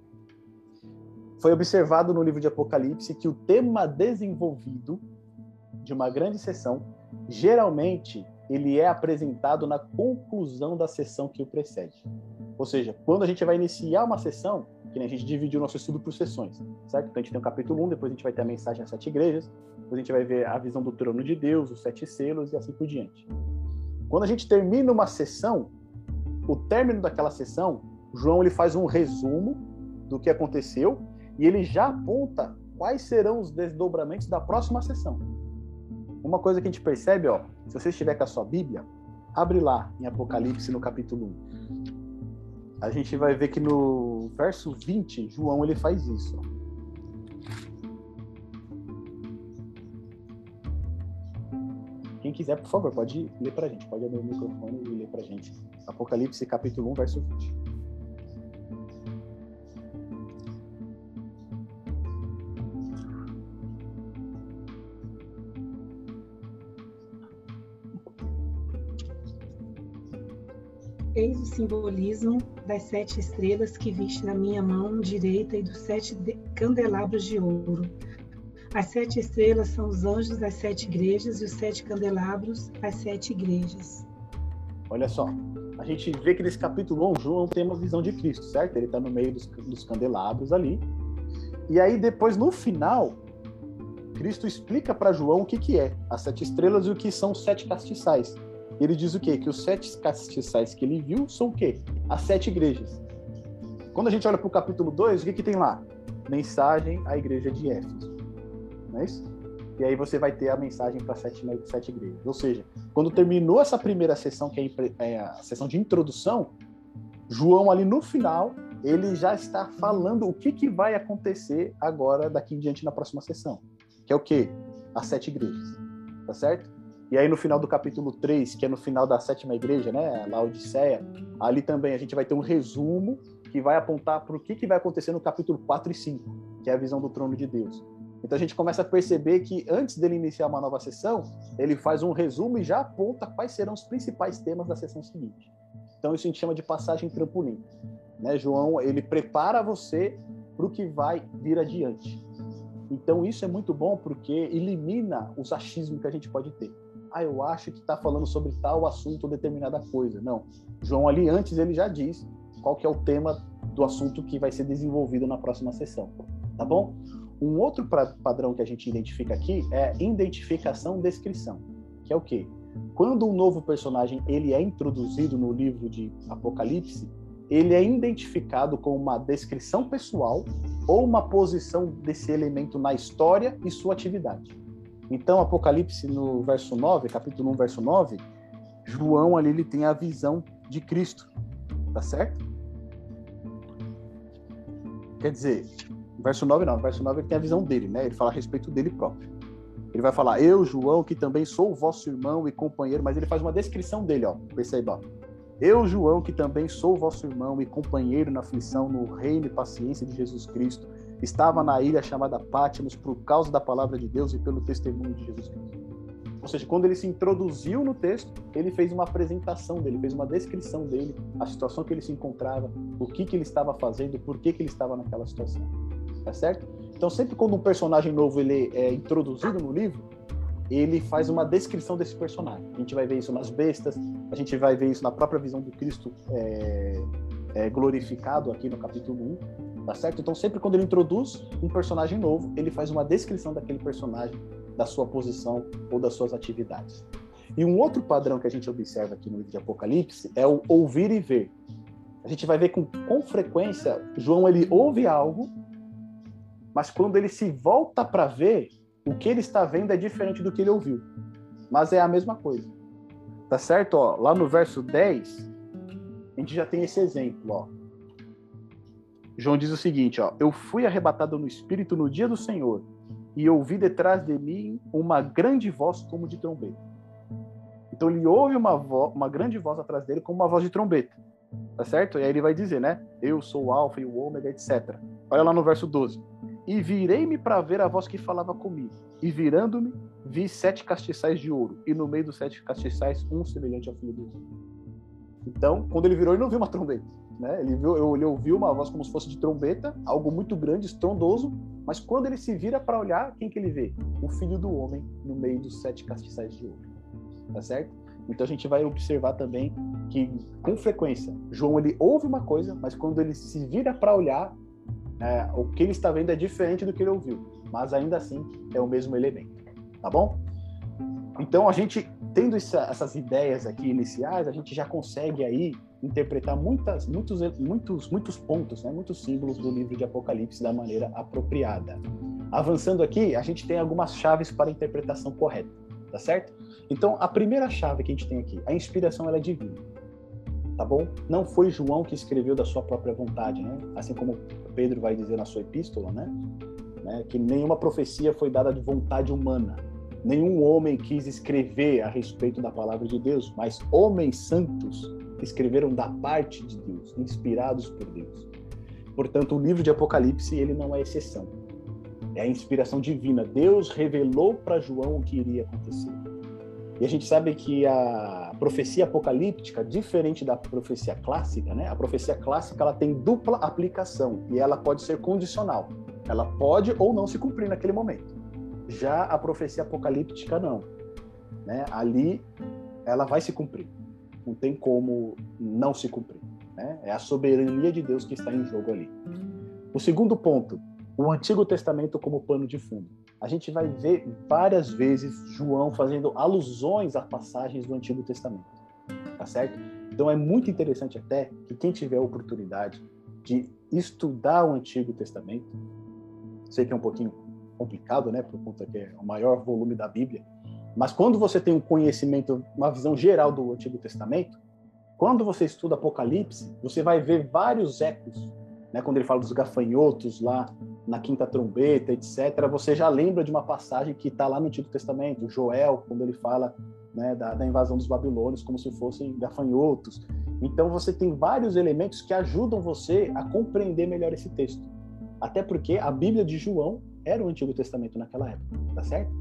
foi observado no livro de Apocalipse que o tema desenvolvido de uma grande sessão, geralmente ele é apresentado na conclusão da sessão que o precede. Ou seja, quando a gente vai iniciar uma sessão, que a gente dividiu o nosso estudo por sessões, certo? Então a gente tem o capítulo 1, depois a gente vai ter a mensagem às sete igrejas, depois a gente vai ver a visão do trono de Deus, os sete selos e assim por diante. Quando a gente termina uma sessão, o término daquela sessão, João ele faz um resumo do que aconteceu e ele já aponta quais serão os desdobramentos da próxima sessão. Uma coisa que a gente percebe, ó, se você estiver com a sua Bíblia, abre lá em Apocalipse no capítulo 1 a gente vai ver que no verso 20, João ele faz isso. Quem quiser, por favor, pode ler para a gente. Pode abrir o microfone e ler para a gente. Apocalipse, capítulo 1, verso 20. O simbolismo das sete estrelas que viste na minha mão direita e dos sete candelabros de ouro. As sete estrelas são os anjos das sete igrejas e os sete candelabros as sete igrejas. Olha só, a gente vê que nesse capítulo 1, João tem uma visão de Cristo, certo? Ele está no meio dos, dos candelabros ali. E aí depois, no final, Cristo explica para João o que, que é as sete estrelas e o que são os sete castiçais ele diz o quê? Que os sete castiçais que ele viu são o quê? As sete igrejas. Quando a gente olha para o capítulo 2, o que, que tem lá? Mensagem à igreja de Éfeso. Não é isso? E aí você vai ter a mensagem para sete, sete igrejas. Ou seja, quando terminou essa primeira sessão, que é, é a sessão de introdução, João ali no final, ele já está falando o que, que vai acontecer agora, daqui em diante, na próxima sessão. Que é o quê? As sete igrejas. Tá certo? E aí no final do capítulo 3, que é no final da sétima igreja, né, a Odisseia, ali também a gente vai ter um resumo que vai apontar para o que, que vai acontecer no capítulo 4 e 5, que é a visão do trono de Deus. Então a gente começa a perceber que antes dele iniciar uma nova sessão, ele faz um resumo e já aponta quais serão os principais temas da sessão seguinte. Então isso a gente chama de passagem trampolim. Né? João, ele prepara você para o que vai vir adiante. Então isso é muito bom porque elimina os achismos que a gente pode ter ah, eu acho que está falando sobre tal assunto ou determinada coisa. Não. João ali antes ele já diz qual que é o tema do assunto que vai ser desenvolvido na próxima sessão, tá bom? Um outro padrão que a gente identifica aqui é identificação-descrição, que é o quê? Quando um novo personagem ele é introduzido no livro de Apocalipse, ele é identificado com uma descrição pessoal ou uma posição desse elemento na história e sua atividade. Então, Apocalipse, no verso 9, capítulo 1, verso 9, João ali ele tem a visão de Cristo, tá certo? Quer dizer, verso 9 não, verso 9 ele tem a visão dele, né? Ele fala a respeito dele próprio. Ele vai falar, eu, João, que também sou vosso irmão e companheiro, mas ele faz uma descrição dele, ó, perceba. Eu, João, que também sou vosso irmão e companheiro na aflição, no reino e paciência de Jesus Cristo, estava na ilha chamada Pátimos por causa da palavra de Deus e pelo testemunho de Jesus Cristo. Ou seja, quando ele se introduziu no texto, ele fez uma apresentação dele, fez uma descrição dele, a situação que ele se encontrava, o que, que ele estava fazendo, por que, que ele estava naquela situação. Tá certo? Então, sempre quando um personagem novo ele é introduzido no livro, ele faz uma descrição desse personagem. A gente vai ver isso nas bestas, a gente vai ver isso na própria visão do Cristo é, é, glorificado aqui no capítulo 1 tá certo? Então sempre quando ele introduz um personagem novo, ele faz uma descrição daquele personagem, da sua posição ou das suas atividades. E um outro padrão que a gente observa aqui no livro de Apocalipse é o ouvir e ver. A gente vai ver com, com frequência João ele ouve algo, mas quando ele se volta para ver, o que ele está vendo é diferente do que ele ouviu. Mas é a mesma coisa. Tá certo? Ó, lá no verso 10, a gente já tem esse exemplo, ó. João diz o seguinte, ó: Eu fui arrebatado no espírito no dia do Senhor, e ouvi detrás de mim uma grande voz como de trombeta. Então ele ouve uma, uma grande voz atrás dele como uma voz de trombeta. Tá certo? E aí ele vai dizer, né? Eu sou o alfa e o ômega, etc. Olha lá no verso 12. E virei-me para ver a voz que falava comigo. E virando-me, vi sete castiçais de ouro. E no meio dos sete castiçais, um semelhante ao filho do homem. Então, quando ele virou, ele não viu uma trombeta né? Ele, viu, ele ouviu uma voz como se fosse de trombeta, algo muito grande, estrondoso, mas quando ele se vira para olhar, quem que ele vê? O filho do homem no meio dos sete castiçais de ouro. Tá certo? Então a gente vai observar também que, com frequência, João ele ouve uma coisa, mas quando ele se vira para olhar, é, o que ele está vendo é diferente do que ele ouviu, mas ainda assim é o mesmo elemento, tá bom? Então a gente tendo essa, essas ideias aqui iniciais, a gente já consegue aí interpretar muitas, muitos, muitos, muitos pontos, né, muitos símbolos do livro de Apocalipse da maneira apropriada. Avançando aqui, a gente tem algumas chaves para a interpretação correta, tá certo? Então, a primeira chave que a gente tem aqui, a inspiração ela é divina, tá bom? Não foi João que escreveu da sua própria vontade, né? Assim como Pedro vai dizer na sua epístola, né? né? Que nenhuma profecia foi dada de vontade humana, nenhum homem quis escrever a respeito da palavra de Deus, mas homens santos escreveram da parte de Deus, inspirados por Deus. Portanto, o livro de Apocalipse ele não é exceção. É a inspiração divina. Deus revelou para João o que iria acontecer. E a gente sabe que a profecia apocalíptica, diferente da profecia clássica, né? A profecia clássica ela tem dupla aplicação e ela pode ser condicional. Ela pode ou não se cumprir naquele momento. Já a profecia apocalíptica não, né? Ali ela vai se cumprir. Não tem como não se cumprir, né? É a soberania de Deus que está em jogo ali. O segundo ponto, o Antigo Testamento como pano de fundo. A gente vai ver várias vezes João fazendo alusões a passagens do Antigo Testamento, tá certo? Então é muito interessante até que quem tiver a oportunidade de estudar o Antigo Testamento, sei que é um pouquinho complicado, né, por conta que é o maior volume da Bíblia. Mas quando você tem um conhecimento, uma visão geral do Antigo Testamento, quando você estuda Apocalipse, você vai ver vários ecos, né? Quando ele fala dos gafanhotos lá na quinta trombeta, etc. Você já lembra de uma passagem que está lá no Antigo Testamento, Joel, quando ele fala né, da, da invasão dos babilônios como se fossem gafanhotos. Então você tem vários elementos que ajudam você a compreender melhor esse texto. Até porque a Bíblia de João era o Antigo Testamento naquela época, tá certo?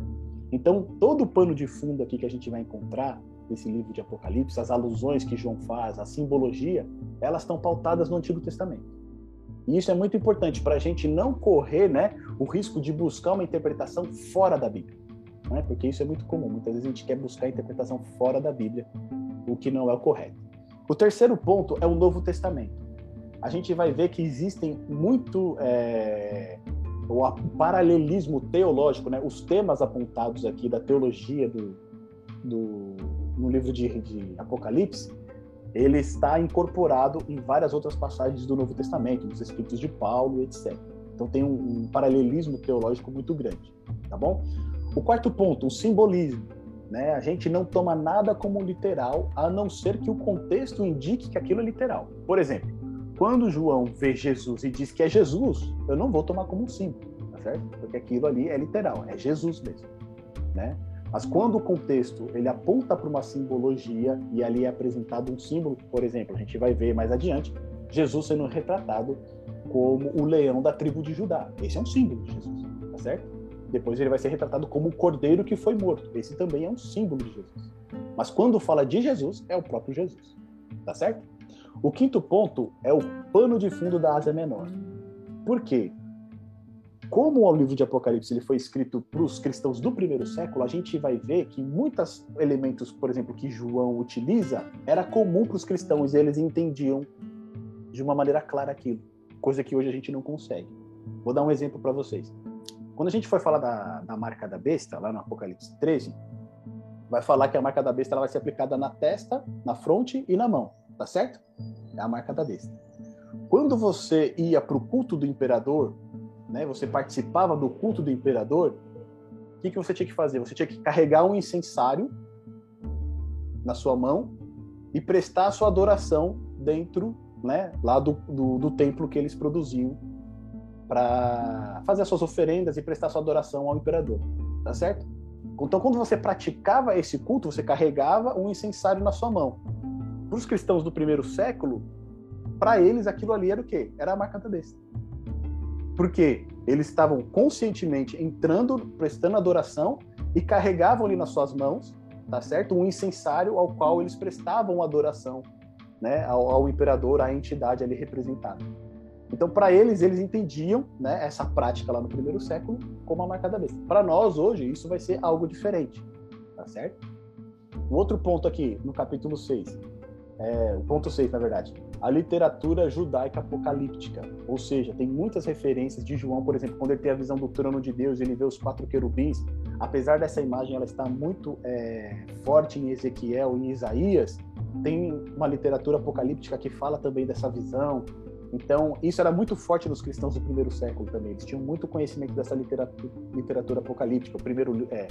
Então, todo o pano de fundo aqui que a gente vai encontrar nesse livro de Apocalipse, as alusões que João faz, a simbologia, elas estão pautadas no Antigo Testamento. E isso é muito importante para a gente não correr né, o risco de buscar uma interpretação fora da Bíblia. Né? Porque isso é muito comum. Muitas vezes a gente quer buscar a interpretação fora da Bíblia, o que não é o correto. O terceiro ponto é o Novo Testamento. A gente vai ver que existem muito é, o paralelismo teológico, né, os temas apontados aqui da teologia do, do no livro de, de, Apocalipse, ele está incorporado em várias outras passagens do Novo Testamento, nos Escritos de Paulo, etc. Então tem um, um paralelismo teológico muito grande, tá bom? O quarto ponto, o simbolismo. Né? A gente não toma nada como literal, a não ser que o contexto indique que aquilo é literal. Por exemplo, quando João vê Jesus e diz que é Jesus, eu não vou tomar como um símbolo, tá certo? Porque aquilo ali é literal, é Jesus mesmo, né? Mas quando o contexto ele aponta para uma simbologia e ali é apresentado um símbolo, por exemplo, a gente vai ver mais adiante Jesus sendo retratado como o leão da tribo de Judá. Esse é um símbolo de Jesus, tá certo? Depois ele vai ser retratado como o cordeiro que foi morto. Esse também é um símbolo de Jesus. Mas quando fala de Jesus, é o próprio Jesus, tá certo? O quinto ponto é o pano de fundo da Ásia Menor. Por quê? Como o livro de Apocalipse ele foi escrito para os cristãos do primeiro século, a gente vai ver que muitos elementos, por exemplo, que João utiliza, era comum para os cristãos e eles entendiam de uma maneira clara aquilo, coisa que hoje a gente não consegue. Vou dar um exemplo para vocês. Quando a gente for falar da, da marca da besta, lá no Apocalipse 13, vai falar que a marca da besta ela vai ser aplicada na testa, na fronte e na mão tá certo? É a marca da besta. Quando você ia para o culto do imperador, né, você participava do culto do imperador, o que, que você tinha que fazer? Você tinha que carregar um incensário na sua mão e prestar a sua adoração dentro, né, lá do, do, do templo que eles produziam para fazer as suas oferendas e prestar sua adoração ao imperador, tá certo? Então, quando você praticava esse culto, você carregava um incensário na sua mão para os cristãos do primeiro século, para eles aquilo ali era o quê? Era a marca besta. Porque eles estavam conscientemente entrando, prestando adoração e carregavam ali nas suas mãos, tá certo? Um incensário ao qual eles prestavam adoração, né, ao, ao imperador, à entidade ali representada. Então, para eles, eles entendiam né, essa prática lá no primeiro século como a marca da besta. Para nós, hoje, isso vai ser algo diferente, tá certo? O outro ponto aqui, no capítulo 6, é, o ponto 6, na verdade, a literatura judaica apocalíptica, ou seja, tem muitas referências de João, por exemplo, quando ele tem a visão do trono de Deus, ele vê os quatro querubins, apesar dessa imagem ela estar muito é, forte em Ezequiel e em Isaías, tem uma literatura apocalíptica que fala também dessa visão. Então, isso era muito forte nos cristãos do primeiro século também. Eles tinham muito conhecimento dessa literatura, literatura apocalíptica. O primeiro é,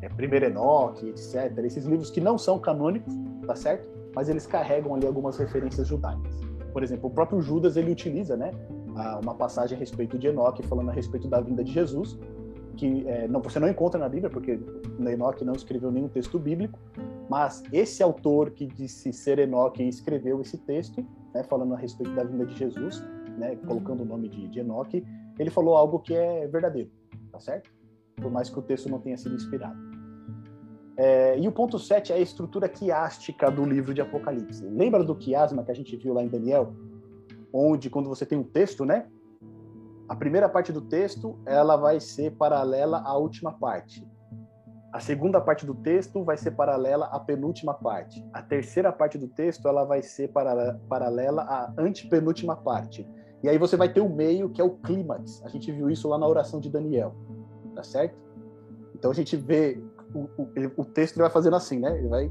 é Primeiro Enoque, etc. Esses livros que não são canônicos, tá certo? Mas eles carregam ali algumas referências judaicas. Por exemplo, o próprio Judas ele utiliza, né, uma passagem a respeito de Enoque falando a respeito da vinda de Jesus, que é, não, você não encontra na Bíblia, porque Enoque não escreveu nenhum texto bíblico, mas esse autor que disse ser Enoque escreveu esse texto, né, falando a respeito da vinda de Jesus, né, colocando o nome de, de Enoque, ele falou algo que é verdadeiro, tá certo? Por mais que o texto não tenha sido inspirado. É, e o ponto 7 é a estrutura quiástica do livro de Apocalipse. Lembra do quiasma que a gente viu lá em Daniel? Onde, quando você tem um texto, né? A primeira parte do texto, ela vai ser paralela à última parte. A segunda parte do texto vai ser paralela à penúltima parte. A terceira parte do texto, ela vai ser para, paralela à antepenúltima parte. E aí você vai ter o meio, que é o clímax. A gente viu isso lá na oração de Daniel. Tá certo? Então a gente vê o, o, texto vai fazendo assim, né? Ele vai,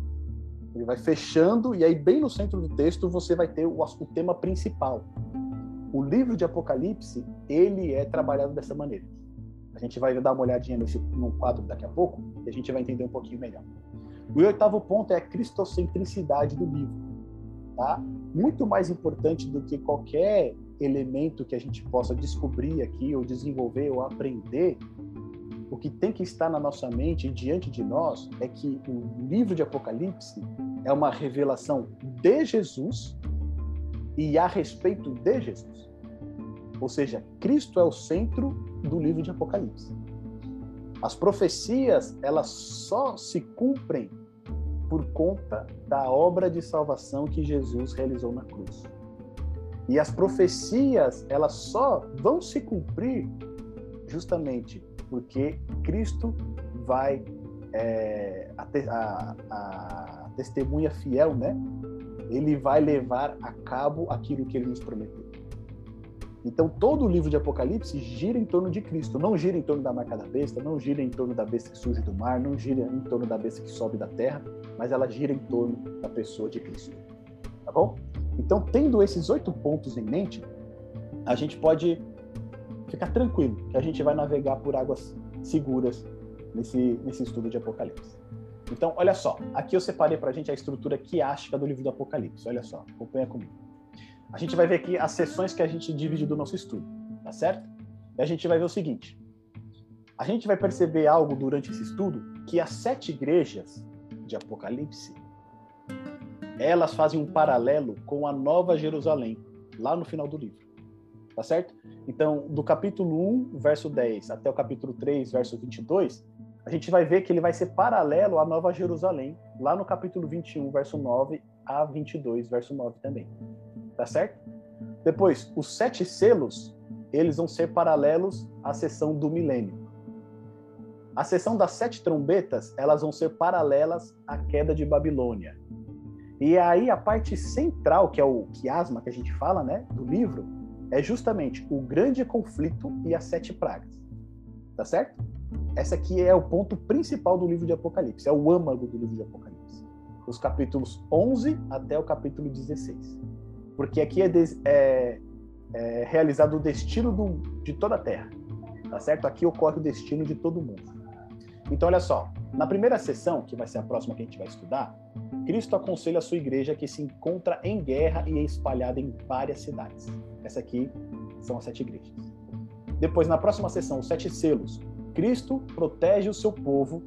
ele vai fechando e aí bem no centro do texto você vai ter o, o tema principal. O livro de Apocalipse ele é trabalhado dessa maneira. A gente vai dar uma olhadinha nesse no quadro daqui a pouco e a gente vai entender um pouquinho melhor. O oitavo ponto é a cristocentricidade do livro, tá? Muito mais importante do que qualquer elemento que a gente possa descobrir aqui ou desenvolver ou aprender o que tem que estar na nossa mente diante de nós é que o livro de Apocalipse é uma revelação de Jesus e a respeito de Jesus. Ou seja, Cristo é o centro do livro de Apocalipse. As profecias, elas só se cumprem por conta da obra de salvação que Jesus realizou na cruz. E as profecias, elas só vão se cumprir justamente porque Cristo vai é, a, a, a, testemunha fiel, né? Ele vai levar a cabo aquilo que ele nos prometeu. Então todo o livro de Apocalipse gira em torno de Cristo, não gira em torno da marca da besta, não gira em torno da besta que surge do mar, não gira em torno da besta que sobe da terra, mas ela gira em torno da pessoa de Cristo. Tá bom? Então, tendo esses oito pontos em mente, a gente pode fica tranquilo que a gente vai navegar por águas seguras nesse, nesse estudo de Apocalipse. Então, olha só, aqui eu separei para a gente a estrutura quiástica do livro do Apocalipse. Olha só, acompanha comigo. A gente vai ver aqui as sessões que a gente divide do nosso estudo, tá certo? E a gente vai ver o seguinte: a gente vai perceber algo durante esse estudo que as sete igrejas de Apocalipse elas fazem um paralelo com a Nova Jerusalém, lá no final do livro tá certo? Então, do capítulo 1, verso 10, até o capítulo 3, verso 22, a gente vai ver que ele vai ser paralelo à Nova Jerusalém, lá no capítulo 21, verso 9 a 22, verso 9 também. Tá certo? Depois, os sete selos, eles vão ser paralelos à sessão do milênio. A sessão das sete trombetas, elas vão ser paralelas à queda de Babilônia. E aí a parte central, que é o quiasma que a gente fala, né, do livro, é justamente o grande conflito e as sete pragas. Tá certo? Essa aqui é o ponto principal do livro de Apocalipse, é o âmago do livro de Apocalipse. Os capítulos 11 até o capítulo 16. Porque aqui é, é, é realizado o destino do, de toda a Terra. Tá certo? Aqui ocorre o destino de todo mundo. Então, olha só. Na primeira sessão, que vai ser a próxima que a gente vai estudar, Cristo aconselha a sua igreja que se encontra em guerra e é espalhada em várias cidades. Essa aqui são as sete igrejas. Depois, na próxima sessão, os sete selos. Cristo protege o seu povo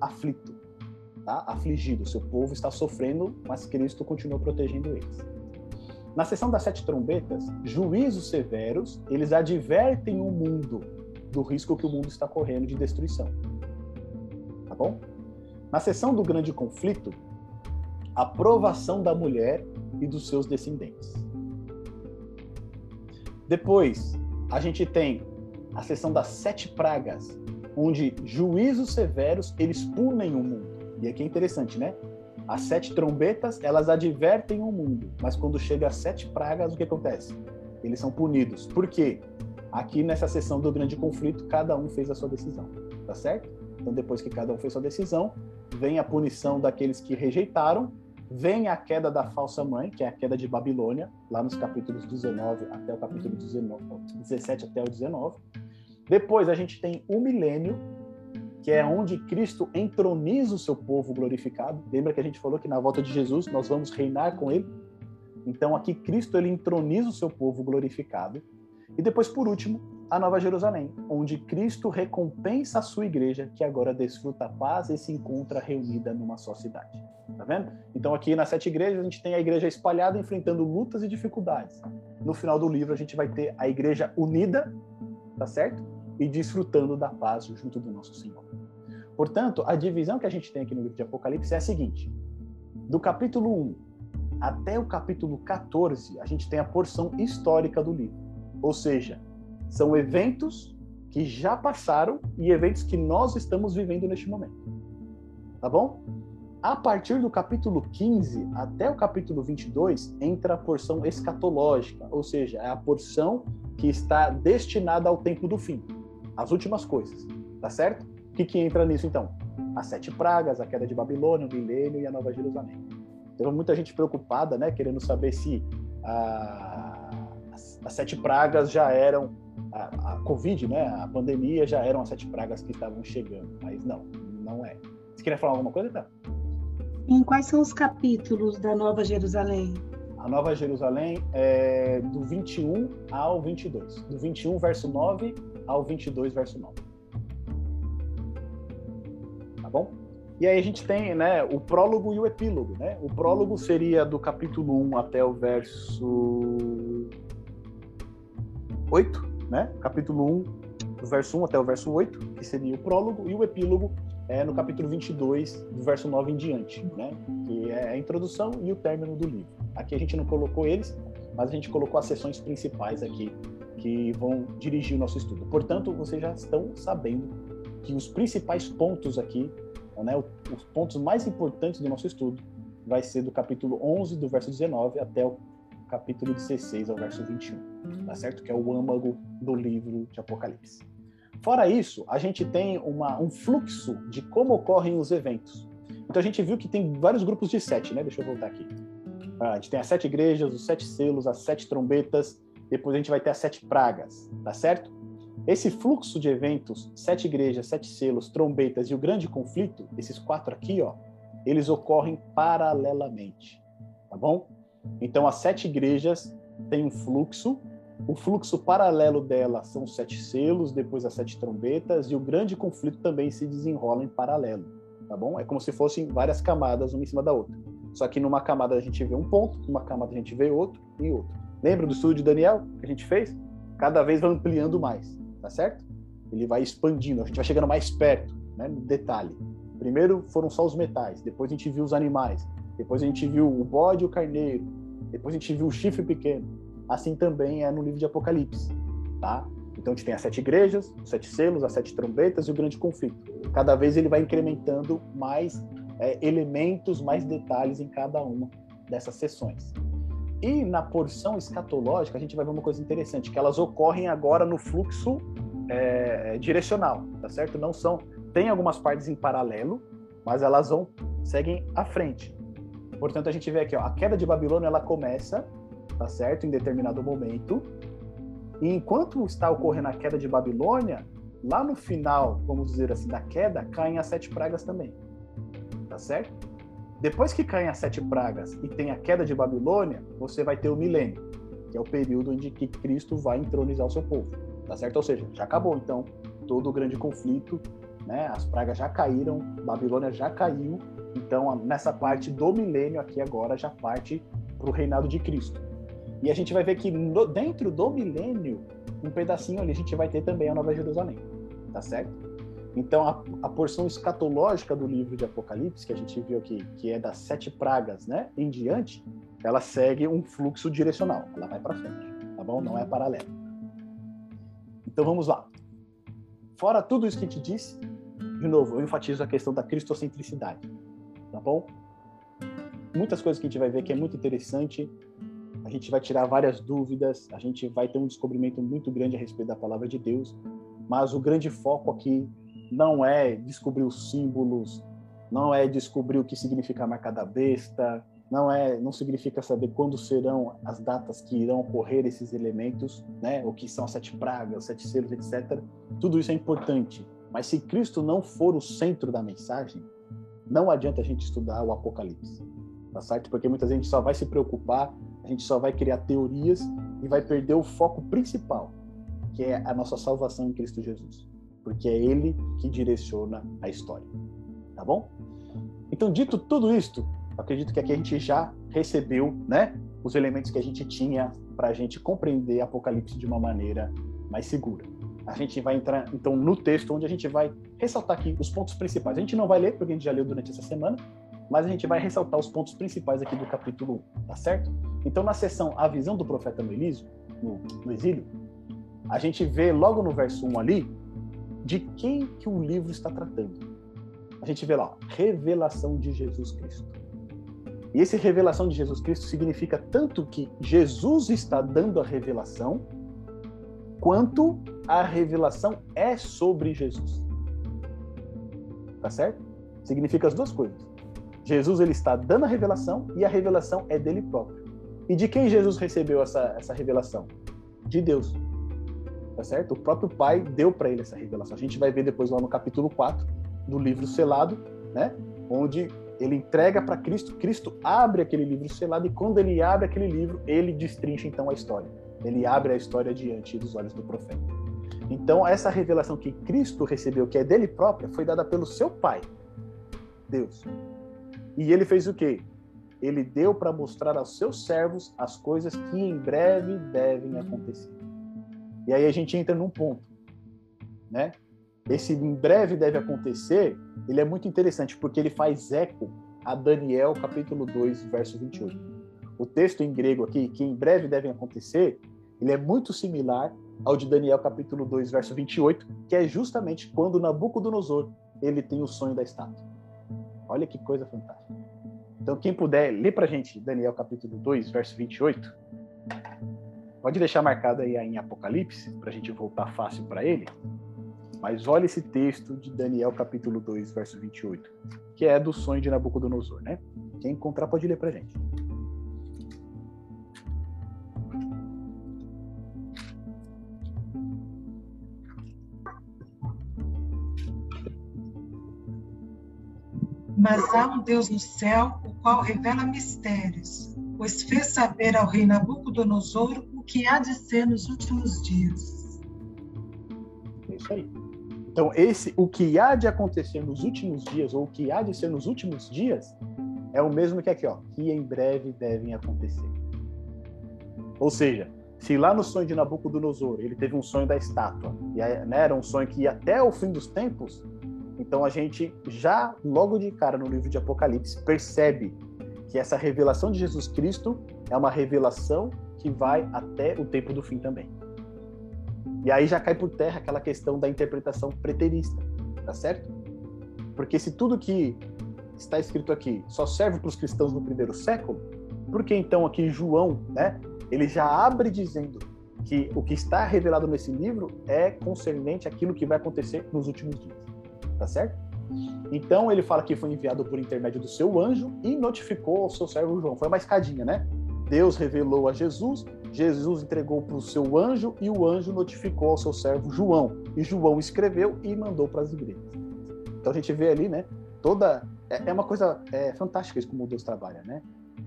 aflito, tá? afligido. O seu povo está sofrendo, mas Cristo continua protegendo eles. Na sessão das sete trombetas, juízos severos, eles advertem o mundo do risco que o mundo está correndo de destruição. Tá bom? Na sessão do grande conflito, a provação da mulher e dos seus descendentes. Depois, a gente tem a sessão das sete pragas, onde juízos severos eles punem o mundo. E aqui é interessante, né? As sete trombetas, elas advertem o mundo, mas quando chega as sete pragas, o que acontece? Eles são punidos. Por quê? Aqui nessa sessão do grande conflito, cada um fez a sua decisão, tá certo? Então depois que cada um fez sua decisão, vem a punição daqueles que rejeitaram, vem a queda da falsa mãe, que é a queda de Babilônia, lá nos capítulos 19 até o capítulo 19, 17 até o 19. Depois a gente tem o milênio, que é onde Cristo entroniza o seu povo glorificado. Lembra que a gente falou que na volta de Jesus nós vamos reinar com ele? Então aqui Cristo ele entroniza o seu povo glorificado. E depois por último, a Nova Jerusalém, onde Cristo recompensa a sua igreja, que agora desfruta a paz e se encontra reunida numa só cidade. Tá vendo? Então aqui nas sete igrejas a gente tem a igreja espalhada enfrentando lutas e dificuldades. No final do livro a gente vai ter a igreja unida, tá certo? E desfrutando da paz junto do nosso Senhor. Portanto, a divisão que a gente tem aqui no livro de Apocalipse é a seguinte: do capítulo 1 até o capítulo 14, a gente tem a porção histórica do livro. Ou seja, são eventos que já passaram e eventos que nós estamos vivendo neste momento. Tá bom? A partir do capítulo 15 até o capítulo 22 entra a porção escatológica, ou seja, é a porção que está destinada ao tempo do fim, as últimas coisas, tá certo? O que, que entra nisso então? As sete pragas, a queda de Babilônia, o milênio e a Nova Jerusalém. Teve muita gente preocupada, né, querendo saber se a, as, as, sete pragas já eram a, a, Covid, né, a pandemia já eram as sete pragas que estavam chegando, mas não, não é. Você queria falar alguma coisa, tá? Em quais são os capítulos da Nova Jerusalém? A Nova Jerusalém é do 21 ao 22. Do 21, verso 9 ao 22, verso 9 bom? E aí a gente tem né, o prólogo e o epílogo. Né? O prólogo seria do capítulo 1 até o verso 8, né? Capítulo 1, do verso 1 até o verso 8, que seria o prólogo, e o epílogo é no capítulo 22, do verso 9 em diante, né? Que é a introdução e o término do livro. Aqui a gente não colocou eles, mas a gente colocou as sessões principais aqui que vão dirigir o nosso estudo. Portanto, vocês já estão sabendo que os principais pontos aqui, né, os pontos mais importantes do nosso estudo, vai ser do capítulo 11, do verso 19, até o capítulo 16, ao verso 21, tá certo? Que é o âmago do livro de Apocalipse. Fora isso, a gente tem uma, um fluxo de como ocorrem os eventos. Então a gente viu que tem vários grupos de sete, né? Deixa eu voltar aqui. Ah, a gente tem as sete igrejas, os sete selos, as sete trombetas, depois a gente vai ter as sete pragas, tá certo? Esse fluxo de eventos, sete igrejas, sete selos, trombetas e o grande conflito, esses quatro aqui, ó, eles ocorrem paralelamente, tá bom? Então, as sete igrejas têm um fluxo, o fluxo paralelo dela são os sete selos, depois as sete trombetas, e o grande conflito também se desenrola em paralelo, tá bom? É como se fossem várias camadas, uma em cima da outra. Só que numa camada a gente vê um ponto, numa camada a gente vê outro e outro. Lembra do estudo de Daniel que a gente fez? Cada vez vai ampliando mais tá certo? Ele vai expandindo, a gente vai chegando mais perto, né, no detalhe. Primeiro foram só os metais, depois a gente viu os animais, depois a gente viu o bode e o carneiro, depois a gente viu o chifre pequeno. Assim também é no livro de Apocalipse, tá? Então a gente tem as sete igrejas, os sete selos, as sete trombetas e o grande conflito. Cada vez ele vai incrementando mais é, elementos, mais detalhes em cada uma dessas sessões. E na porção escatológica, a gente vai ver uma coisa interessante, que elas ocorrem agora no fluxo é, direcional, tá certo? Não são. Tem algumas partes em paralelo, mas elas vão seguem à frente. Portanto, a gente vê aqui, ó, a queda de Babilônia ela começa, tá certo, em determinado momento. E enquanto está ocorrendo a queda de Babilônia, lá no final, vamos dizer assim, da queda, caem as sete pragas também. Tá certo? Depois que caem as sete pragas e tem a queda de Babilônia, você vai ter o milênio, que é o período em que Cristo vai entronizar o seu povo. Tá certo? Ou seja, já acabou então todo o grande conflito, né? As pragas já caíram, Babilônia já caiu. Então, nessa parte do milênio aqui agora já parte para o reinado de Cristo. E a gente vai ver que no, dentro do milênio, um pedacinho ali a gente vai ter também a Nova Jerusalém. Tá certo? Então, a, a, porção escatológica do livro de Apocalipse, que a gente viu aqui, que é das sete pragas né, em diante, ela segue um fluxo direcional, ela vai para frente, tá bom? Não é paralelo. Então, vamos lá. Fora tudo isso que a gente disse, de novo, eu enfatizo a questão da cristocentricidade, bom? muitas coisas que a gente vai ver que é muito interessante. A gente vai tirar várias dúvidas, a gente vai ter um descobrimento muito grande a respeito da palavra de Deus. Mas o grande foco aqui não é descobrir os símbolos, não é descobrir o que significa a marca da besta, não é, não significa saber quando serão as datas que irão ocorrer esses elementos, né? O que são as sete pragas, os sete selos, etc. Tudo isso é importante. Mas se Cristo não for o centro da mensagem, não adianta a gente estudar o Apocalipse, tá certo? Porque muita gente só vai se preocupar, a gente só vai criar teorias e vai perder o foco principal, que é a nossa salvação em Cristo Jesus, porque é Ele que direciona a história, tá bom? Então, dito tudo isto, acredito que aqui a gente já recebeu, né, os elementos que a gente tinha para a gente compreender Apocalipse de uma maneira mais segura. A gente vai entrar então no texto onde a gente vai ressaltar aqui os pontos principais. A gente não vai ler porque a gente já leu durante essa semana, mas a gente vai ressaltar os pontos principais aqui do capítulo 1, tá certo? Então na seção A visão do profeta no, Elísio, no, no exílio, a gente vê logo no verso 1 ali de quem que o livro está tratando. A gente vê lá, revelação de Jesus Cristo. E esse revelação de Jesus Cristo significa tanto que Jesus está dando a revelação, quanto a revelação é sobre Jesus. Tá certo? Significa as duas coisas. Jesus ele está dando a revelação e a revelação é dele próprio. E de quem Jesus recebeu essa, essa revelação? De Deus. Tá certo? O próprio Pai deu para ele essa revelação. A gente vai ver depois lá no capítulo 4 do livro selado, né? Onde ele entrega para Cristo, Cristo abre aquele livro selado e quando ele abre aquele livro, ele destrincha então a história. Ele abre a história diante dos olhos do profeta. Então, essa revelação que Cristo recebeu, que é dele própria, foi dada pelo seu Pai, Deus. E ele fez o quê? Ele deu para mostrar aos seus servos as coisas que em breve devem acontecer. E aí a gente entra num ponto, né? esse em breve deve acontecer, ele é muito interessante porque ele faz eco a Daniel capítulo 2, verso 28. O texto em grego aqui, que em breve devem acontecer, ele é muito similar ao de Daniel capítulo 2, verso 28, que é justamente quando Nabucodonosor ele tem o sonho da estátua. Olha que coisa fantástica. Então, quem puder, lê pra gente Daniel capítulo 2, verso 28. Pode deixar marcado aí em Apocalipse, para a gente voltar fácil para ele. Mas olha esse texto de Daniel capítulo 2, verso 28, que é do sonho de Nabucodonosor, né? Quem encontrar pode ler pra gente. Mas há um Deus no céu, o qual revela mistérios, pois fez saber ao rei Nabucodonosor o que há de ser nos últimos dias. É isso aí. Então, esse o que há de acontecer nos últimos dias, ou o que há de ser nos últimos dias, é o mesmo que aqui, ó, que em breve devem acontecer. Ou seja, se lá no sonho de Nabucodonosor ele teve um sonho da estátua, e né, era um sonho que ia até o fim dos tempos, então a gente já, logo de cara no livro de Apocalipse, percebe que essa revelação de Jesus Cristo é uma revelação que vai até o tempo do fim também. E aí já cai por terra aquela questão da interpretação preterista, tá certo? Porque se tudo que está escrito aqui só serve para os cristãos no primeiro século, por que então aqui João, né, ele já abre dizendo que o que está revelado nesse livro é concernente àquilo que vai acontecer nos últimos dias, tá certo? Então ele fala que foi enviado por intermédio do seu anjo e notificou ao seu servo João. Foi uma escadinha, né? Deus revelou a Jesus, Jesus entregou para o seu anjo e o anjo notificou ao seu servo João. E João escreveu e mandou para as igrejas. Então a gente vê ali, né? Toda é, é uma coisa é, fantástica isso como Deus trabalha, né?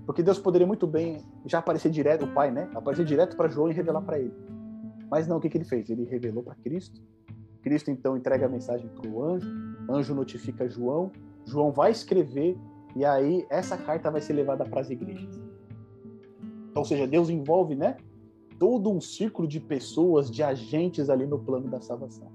Porque Deus poderia muito bem já aparecer direto, o Pai, né? Aparecer direto para João e revelar para ele. Mas não, o que, que ele fez? Ele revelou para Cristo. Cristo então entrega a mensagem para o anjo. Anjo notifica João. João vai escrever e aí essa carta vai ser levada para as igrejas. Então, ou seja, Deus envolve, né, todo um círculo de pessoas, de agentes ali no plano da salvação.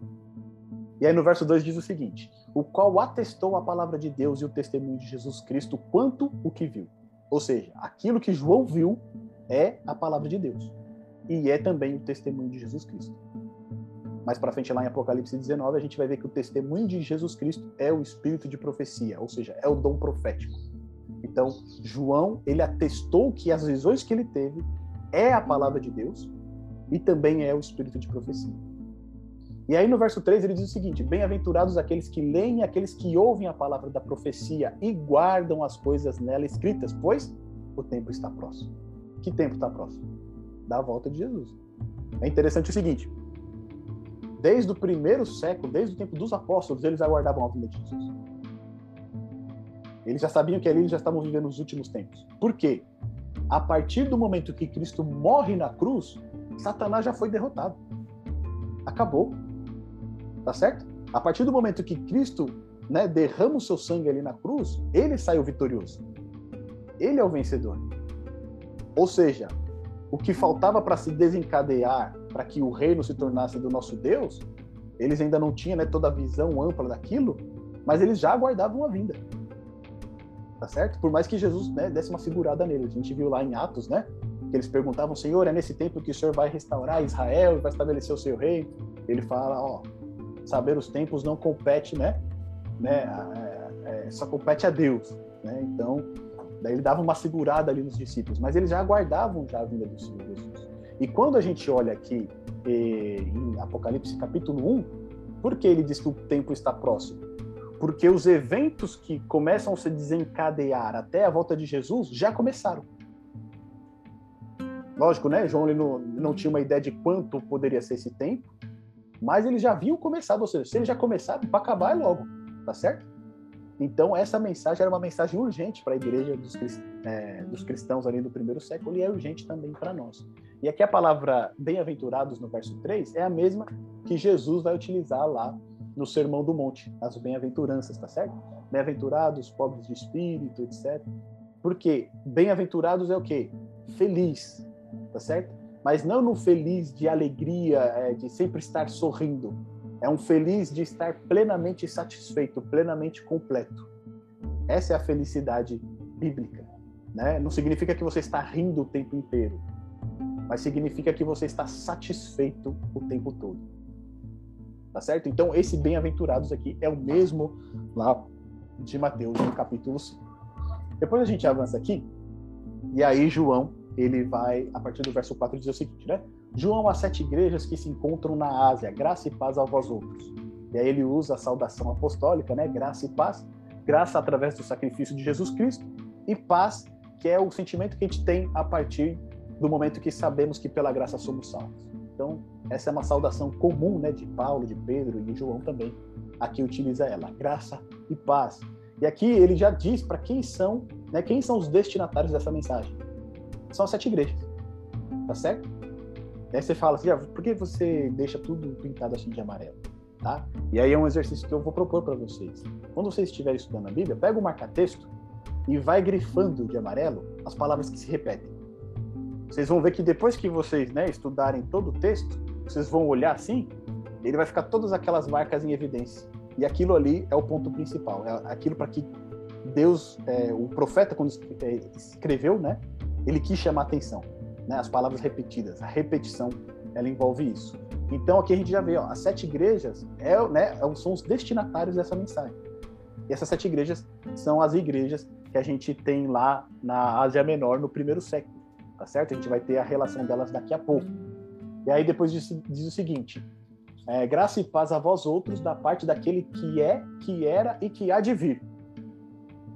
E aí no verso 2 diz o seguinte: o qual atestou a palavra de Deus e o testemunho de Jesus Cristo quanto o que viu. Ou seja, aquilo que João viu é a palavra de Deus e é também o testemunho de Jesus Cristo. Mais para frente lá em Apocalipse 19, a gente vai ver que o testemunho de Jesus Cristo é o espírito de profecia, ou seja, é o dom profético. Então, João, ele atestou que as visões que ele teve é a palavra de Deus e também é o espírito de profecia. E aí no verso 3 ele diz o seguinte: Bem-aventurados aqueles que leem e aqueles que ouvem a palavra da profecia e guardam as coisas nela escritas, pois o tempo está próximo. Que tempo está próximo? Da volta de Jesus. É interessante o seguinte: desde o primeiro século, desde o tempo dos apóstolos, eles aguardavam a vinda de Jesus. Eles já sabiam que ali eles já estavam vivendo os últimos tempos. Por quê? A partir do momento que Cristo morre na cruz, Satanás já foi derrotado. Acabou. Tá certo? A partir do momento que Cristo né, derrama o seu sangue ali na cruz, ele saiu vitorioso. Ele é o vencedor. Ou seja, o que faltava para se desencadear, para que o reino se tornasse do nosso Deus, eles ainda não tinham né, toda a visão ampla daquilo, mas eles já aguardavam a vinda. Tá certo? Por mais que Jesus né, desse uma segurada nele. A gente viu lá em Atos, né? Que eles perguntavam, Senhor, é nesse tempo que o Senhor vai restaurar Israel e vai estabelecer o seu reino? Ele fala, ó, saber os tempos não compete, né? né é, é, só compete a Deus, né? Então, daí ele dava uma segurada ali nos discípulos, mas eles já aguardavam já a vinda do Senhor Jesus. E quando a gente olha aqui eh, em Apocalipse capítulo 1, por que ele diz que o tempo está próximo? Porque os eventos que começam a se desencadear até a volta de Jesus já começaram. Lógico, né? João ele não, não tinha uma ideia de quanto poderia ser esse tempo, mas eles já haviam começado, ou seja, se eles já começaram, para acabar é logo, tá certo? Então, essa mensagem era uma mensagem urgente para a igreja dos, é, dos, cristãos ali do primeiro século e é urgente também para nós. E aqui a palavra bem-aventurados no verso 3 é a mesma que Jesus vai utilizar lá no Sermão do Monte, as bem-aventuranças, tá certo? Bem-aventurados, pobres de espírito, etc. Porque bem-aventurados é o quê? Feliz, tá certo? mas não no feliz de alegria, é, de sempre estar sorrindo. É um feliz de estar plenamente satisfeito, plenamente completo. Essa é a felicidade bíblica. Né? Não significa que você está rindo o tempo inteiro, mas significa que você está satisfeito o tempo todo. Tá certo? Então, esse bem-aventurados aqui é o mesmo lá de Mateus, no capítulo 5. Depois a gente avança aqui, e aí João ele vai, a partir do verso 4, dizer o seguinte, né? João às sete igrejas que se encontram na Ásia, graça e paz a vós outros. E aí ele usa a saudação apostólica, né? Graça e paz. Graça através do sacrifício de Jesus Cristo e paz, que é o sentimento que a gente tem a partir do momento que sabemos que pela graça somos salvos. Então, essa é uma saudação comum, né, de Paulo, de Pedro e de João também. Aqui utiliza ela, graça e paz. E aqui ele já diz para quem são, né, quem são os destinatários dessa mensagem são sete igrejas. Tá certo? Aí você fala assim, ah, por que você deixa tudo pintado assim de amarelo? Tá? E aí é um exercício que eu vou propor para vocês. Quando vocês estiverem estudando a Bíblia, pega o marca-texto e vai grifando de amarelo as palavras que se repetem. Vocês vão ver que depois que vocês né, estudarem todo o texto, vocês vão olhar assim, ele vai ficar todas aquelas marcas em evidência. E aquilo ali é o ponto principal, é aquilo para que Deus, é, o profeta, quando é, escreveu, né, ele quis chamar atenção, né? As palavras repetidas, a repetição, ela envolve isso. Então aqui a gente já vê, ó, as sete igrejas é, né, é são os destinatários dessa mensagem. E essas sete igrejas são as igrejas que a gente tem lá na Ásia Menor no primeiro século, tá certo? A gente vai ter a relação delas daqui a pouco. E aí depois diz, diz o seguinte: é, graça e paz a vós outros da parte daquele que é, que era e que há de vir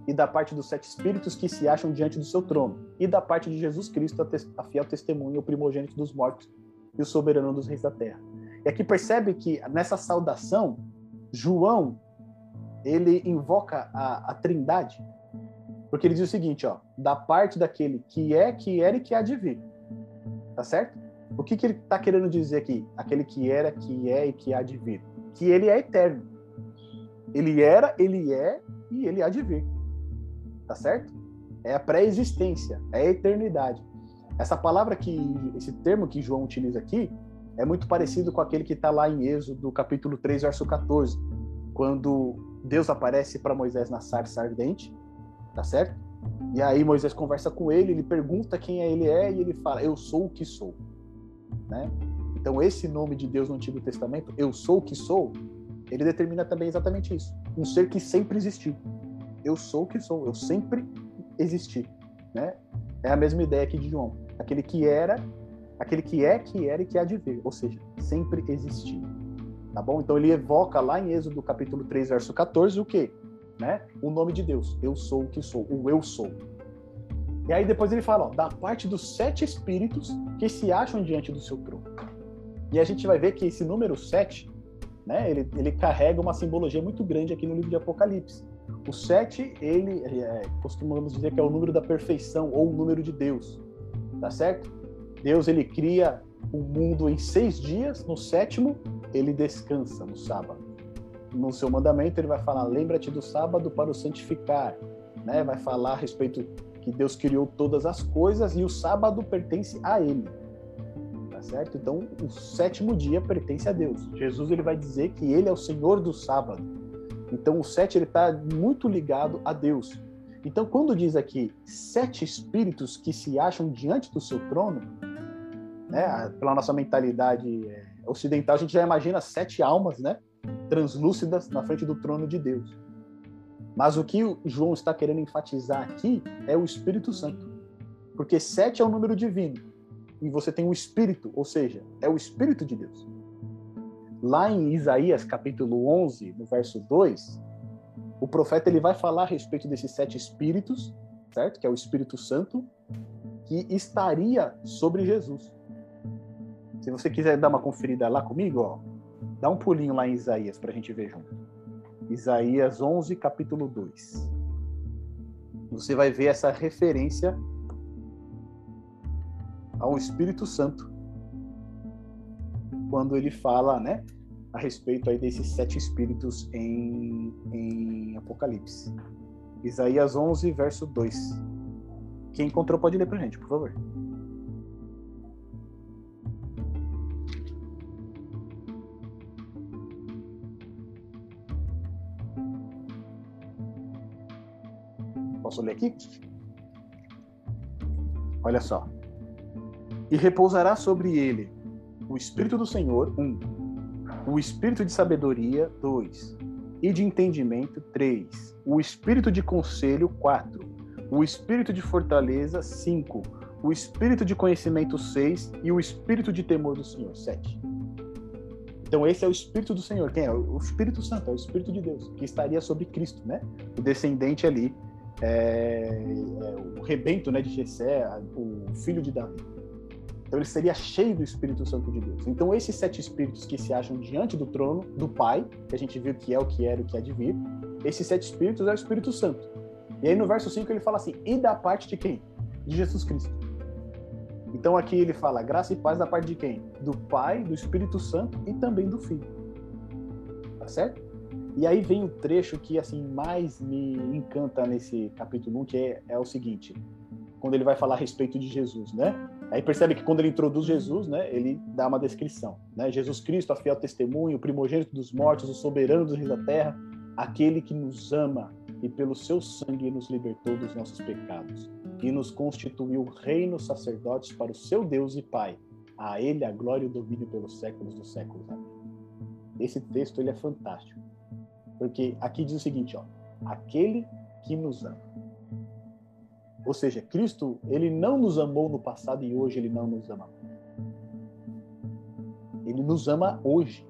e da parte dos sete espíritos que se acham diante do seu trono, e da parte de Jesus Cristo, a, fiel testemunha, o primogênito dos mortos e o soberano dos reis da terra. E aqui percebe que nessa saudação, João ele invoca a, a Trindade, porque ele diz o seguinte, ó, da parte daquele que é, que era e que há de vir. Tá certo? O que, que ele está querendo dizer aqui? Aquele que era, que é e que há de vir. Que ele é eterno. Ele era, ele é e ele há de vir tá certo? É a pré-existência, é a eternidade. Essa palavra que, esse termo que João utiliza aqui, é muito parecido com aquele que está lá em Êxodo, capítulo 3, verso 14, quando Deus aparece para Moisés na sarça ardente, tá certo? E aí Moisés conversa com ele, ele pergunta quem ele é e ele fala: Eu sou o que sou, né? Então esse nome de Deus no Antigo Testamento, Eu sou o que sou, ele determina também exatamente isso, um ser que sempre existiu eu sou o que sou. Eu sempre existir, né? É a mesma ideia aqui de João. Aquele que era, aquele que é, que era e que há de vir, ou seja, sempre existir. Tá bom? Então ele evoca lá em Êxodo capítulo 3, verso 14, o quê? Né? O nome de Deus. Eu sou o que sou, o eu sou. E aí depois ele fala, ó, da parte dos sete espíritos que se acham diante do seu trono. E a gente vai ver que esse número 7, né, ele, ele carrega uma simbologia muito grande aqui no livro de Apocalipse. O 7, ele é, costumamos dizer que é o número da perfeição ou o número de Deus. Tá certo? Deus ele cria o mundo em seis dias, no sétimo ele descansa no sábado. No seu mandamento ele vai falar: lembra-te do sábado para o santificar, né? Vai falar a respeito que Deus criou todas as coisas e o sábado pertence a Ele, tá certo? Então o sétimo dia pertence a Deus. Jesus ele vai dizer que Ele é o Senhor do sábado. Então o sete ele está muito ligado a Deus. Então quando diz aqui sete espíritos que se acham diante do seu trono, né? Pela nossa mentalidade é, ocidental a gente já imagina sete almas, né? Translúcidas na frente do trono de Deus. Mas o que o João está querendo enfatizar aqui é o Espírito Santo. Porque sete é o número divino. E você tem o Espírito, ou seja, é o Espírito de Deus. Lá em Isaías capítulo 11, no verso 2, o profeta ele vai falar a respeito desses sete espíritos, certo? Que é o Espírito Santo, que estaria sobre Jesus. Se você quiser dar uma conferida lá comigo, ó, dá um pulinho lá em Isaías para a gente ver junto. Isaías 11, capítulo 2. Você vai ver essa referência ao Espírito Santo quando ele fala, né, a respeito aí desses sete espíritos em, em Apocalipse. Isaías 11, verso 2. Quem encontrou pode ler pra gente, por favor. Posso ler aqui? Olha só. E repousará sobre ele o Espírito do Senhor, um. O Espírito de sabedoria, dois. E de entendimento, três. O Espírito de conselho, quatro. O Espírito de fortaleza, cinco. O Espírito de conhecimento, seis. E o Espírito de temor do Senhor, sete. Então esse é o Espírito do Senhor. Quem é? O Espírito Santo, é o Espírito de Deus, que estaria sobre Cristo, né? O descendente ali é, é, o rebento né, de Jessé, o filho de Davi. Então ele seria cheio do Espírito Santo de Deus. Então esses sete espíritos que se acham diante do trono do Pai, que a gente viu que é o que era o que há de vir, esses sete espíritos é o Espírito Santo. E aí no verso 5 ele fala assim: "E da parte de quem? De Jesus Cristo". Então aqui ele fala graça e paz da parte de quem? Do Pai, do Espírito Santo e também do Filho. Tá certo? E aí vem o trecho que assim mais me encanta nesse capítulo 1, que é, é o seguinte, quando ele vai falar a respeito de Jesus, né? Aí percebe que quando ele introduz Jesus, né, ele dá uma descrição, né? Jesus Cristo, a fiel testemunho, o primogênito dos mortos, o soberano dos reis da terra, aquele que nos ama e pelo seu sangue nos libertou dos nossos pecados e nos constituiu reino sacerdotes para o seu Deus e Pai. A ele a glória e o domínio pelos séculos dos séculos. Amém. Esse texto ele é fantástico porque aqui diz o seguinte, ó, aquele que nos ama. Ou seja, Cristo, ele não nos amou no passado e hoje ele não nos ama. Ele nos ama hoje,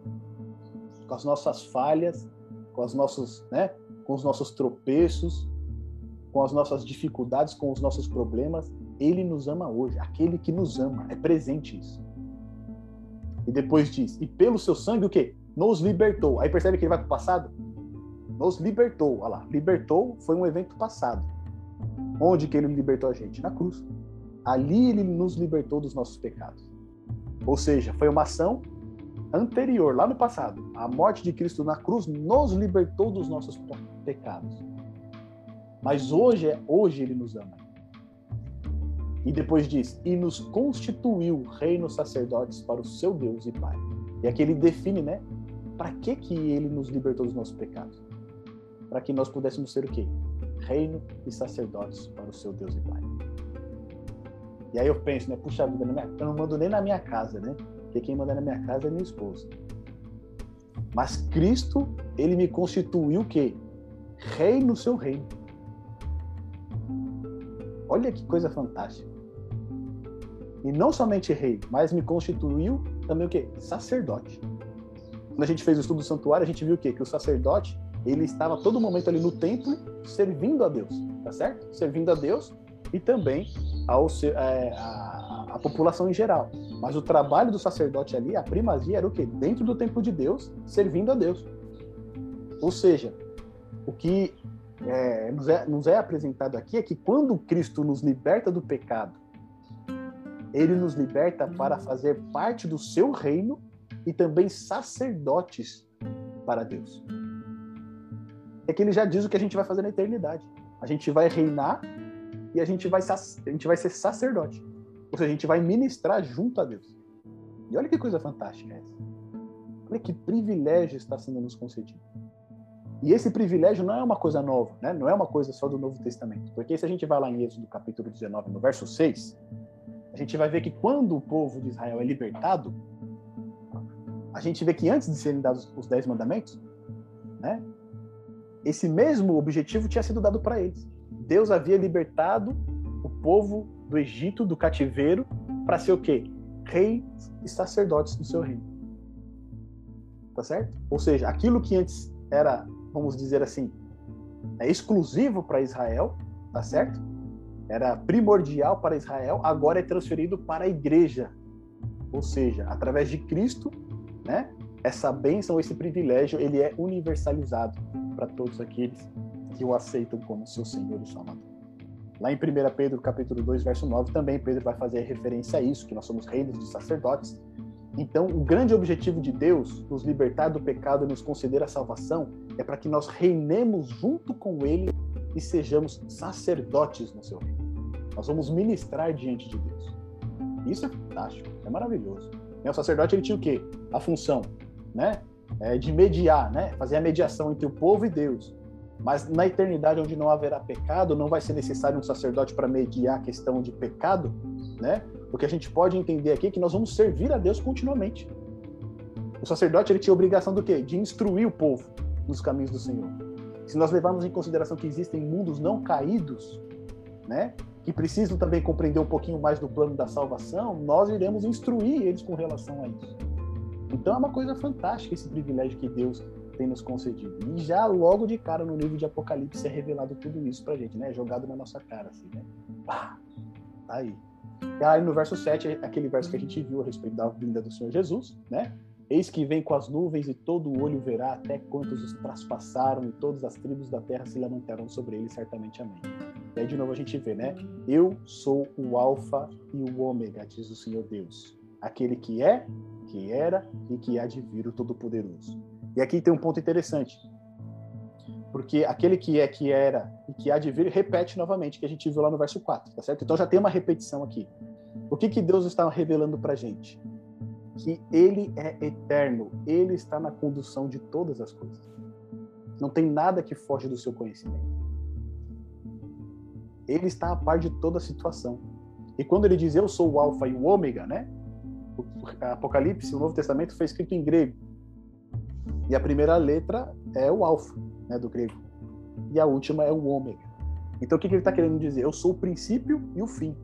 com as nossas falhas, com os nossos, né, com os nossos tropeços, com as nossas dificuldades, com os nossos problemas. Ele nos ama hoje, aquele que nos ama, é presente isso. E depois diz: "E pelo seu sangue o quê? Nos libertou". Aí percebe que ele vai para o passado? nos libertou. Olha lá, libertou foi um evento passado. Onde que ele libertou a gente? Na cruz. Ali ele nos libertou dos nossos pecados. Ou seja, foi uma ação anterior, lá no passado. A morte de Cristo na cruz nos libertou dos nossos pecados. Mas hoje, é, hoje ele nos ama. E depois diz: e nos constituiu reinos sacerdotes para o seu Deus e Pai. E aqui ele define, né? Para que que ele nos libertou dos nossos pecados? para que nós pudéssemos ser o quê? Reino e sacerdotes para o seu Deus e Pai. E aí eu penso, né? Puxa vida, eu não mando nem na minha casa, né? Porque quem manda na minha casa é minha esposa. Mas Cristo, ele me constituiu o quê? Rei no seu reino. Olha que coisa fantástica. E não somente rei, mas me constituiu também o quê? Sacerdote. Quando a gente fez o estudo do santuário, a gente viu o quê? Que o sacerdote, ele estava todo momento ali no templo servindo a Deus, tá certo? Servindo a Deus e também ao, é, a, a população em geral. Mas o trabalho do sacerdote ali, a primazia era o quê? Dentro do templo de Deus, servindo a Deus. Ou seja, o que é, nos, é, nos é apresentado aqui é que quando Cristo nos liberta do pecado, ele nos liberta para fazer parte do seu reino e também sacerdotes para Deus. É que ele já diz o que a gente vai fazer na eternidade. A gente vai reinar e a gente vai, a gente vai ser sacerdote. Ou seja, a gente vai ministrar junto a Deus. E olha que coisa fantástica é essa. Olha que privilégio está sendo nos concedido. E esse privilégio não é uma coisa nova, né? não é uma coisa só do Novo Testamento. Porque se a gente vai lá em Êxodo capítulo 19, no verso 6, a gente vai ver que quando o povo de Israel é libertado, a gente vê que antes de serem dados os dez mandamentos, né, esse mesmo objetivo tinha sido dado para eles. Deus havia libertado o povo do Egito, do cativeiro, para ser o quê? Reis e sacerdotes do seu reino. Tá certo? Ou seja, aquilo que antes era, vamos dizer assim, é exclusivo para Israel, tá certo? Era primordial para Israel, agora é transferido para a igreja. Ou seja, através de Cristo, né? Essa bênção, esse privilégio, ele é universalizado para todos aqueles que o aceitam como seu Senhor e Salvador. Lá em 1 Pedro, capítulo 2, verso 9, também Pedro vai fazer referência a isso, que nós somos reinos de sacerdotes. Então, o grande objetivo de Deus, nos libertar do pecado e nos conceder a salvação, é para que nós reinemos junto com Ele e sejamos sacerdotes no seu reino. Nós vamos ministrar diante de Deus. Isso é fantástico, é maravilhoso. O sacerdote ele tinha o quê? A função, né? É, de mediar, né? Fazer a mediação entre o povo e Deus. Mas na eternidade, onde não haverá pecado, não vai ser necessário um sacerdote para mediar a questão de pecado, né? O que a gente pode entender aqui é que nós vamos servir a Deus continuamente. O sacerdote ele tinha a obrigação do quê? De instruir o povo nos caminhos do Senhor. Se nós levarmos em consideração que existem mundos não caídos, né? Que precisam também compreender um pouquinho mais do plano da salvação, nós iremos instruir eles com relação a isso. Então é uma coisa fantástica esse privilégio que Deus tem nos concedido. E já logo de cara no livro de Apocalipse é revelado tudo isso pra gente, né? Jogado na nossa cara, assim, né? Pá, tá aí. E aí no verso 7, aquele verso que a gente viu a respeito da vinda do Senhor Jesus, né? Eis que vem com as nuvens e todo o olho verá até quantos os traspassaram e todas as tribos da terra se lamentarão sobre ele, certamente amém. E aí de novo a gente vê, né? Eu sou o alfa e o ômega, diz o Senhor Deus. Aquele que é, que era e que há de vir o Todo-Poderoso. E aqui tem um ponto interessante. Porque aquele que é, que era e que há de vir, repete novamente, que a gente viu lá no verso 4, tá certo? Então já tem uma repetição aqui. O que, que Deus está revelando para gente? Que Ele é eterno, Ele está na condução de todas as coisas. Não tem nada que foge do seu conhecimento. Ele está a par de toda a situação. E quando ele diz eu sou o alfa e o ômega, né? Apocalipse, o Novo Testamento foi escrito em grego. E a primeira letra é o alfa, né, do grego. E a última é o ômega. Então o que, que ele está querendo dizer? Eu sou o princípio e o fim.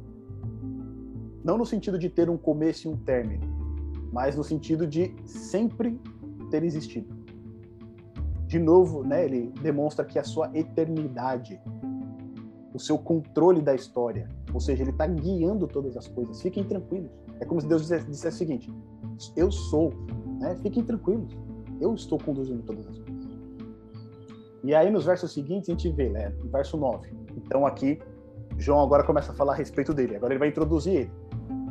Não no sentido de ter um começo e um término, mas no sentido de sempre ter existido. De novo, né, ele demonstra que a sua eternidade, o seu controle da história, ou seja, ele está guiando todas as coisas. Fiquem tranquilos. É como se Deus dissesse, o seguinte: Eu sou, né? Fiquem tranquilos eu estou conduzindo todas as coisas. E aí, nos versos seguintes, a gente vê, né? Verso 9. Então, aqui, João agora começa a falar a respeito dele. Agora ele vai introduzir ele.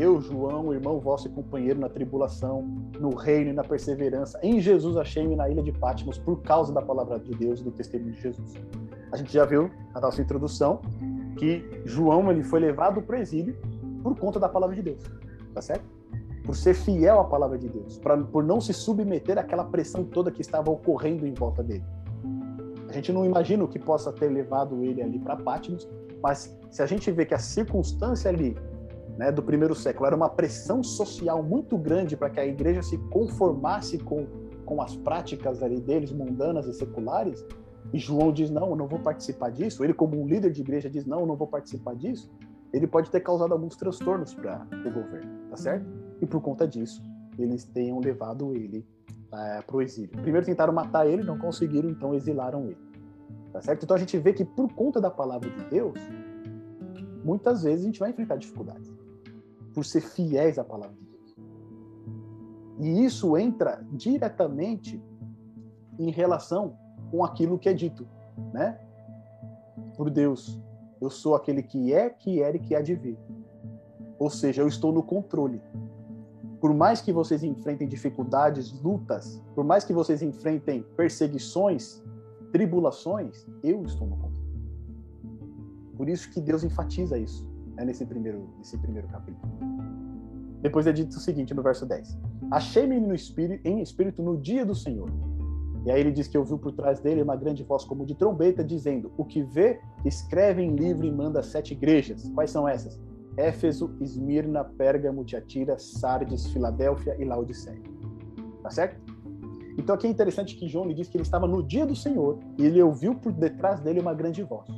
Eu, João, irmão vosso e companheiro na tribulação, no reino e na perseverança, em Jesus achei-me na ilha de Patmos por causa da palavra de Deus e do testemunho de Jesus. A gente já viu na nossa introdução que João ele foi levado para o exílio por conta da palavra de Deus, tá certo? por ser fiel à palavra de Deus, pra, por não se submeter àquela pressão toda que estava ocorrendo em volta dele. A gente não imagina o que possa ter levado ele ali para Patmos, mas se a gente vê que a circunstância ali né, do primeiro século era uma pressão social muito grande para que a igreja se conformasse com, com as práticas ali deles, mundanas e seculares, e João diz: Não, eu não vou participar disso, ele, como um líder de igreja, diz: Não, eu não vou participar disso, ele pode ter causado alguns transtornos para o governo, tá certo? E por conta disso, eles tenham levado ele é, para o exílio. Primeiro tentaram matar ele, não conseguiram, então exilaram ele. Tá certo? Então a gente vê que por conta da palavra de Deus, muitas vezes a gente vai enfrentar dificuldades por ser fiéis à palavra de Deus. E isso entra diretamente em relação com aquilo que é dito, né? Por Deus. Eu sou aquele que é, que era e que há de vir. Ou seja, eu estou no controle. Por mais que vocês enfrentem dificuldades, lutas, por mais que vocês enfrentem perseguições, tribulações, eu estou no controle. Por isso que Deus enfatiza isso né, nesse, primeiro, nesse primeiro capítulo. Depois é dito o seguinte no verso 10: Achei-me no espírito, em espírito no dia do Senhor e aí ele diz que ouviu por trás dele uma grande voz como de trombeta, dizendo: O que vê, escreve em livro e manda sete igrejas. Quais são essas? Éfeso, Esmirna, Pérgamo, Tiatira, Sardes, Filadélfia e Laodiceia. Tá certo? Então aqui é interessante que João lhe diz que ele estava no dia do Senhor e ele ouviu por detrás dele uma grande voz.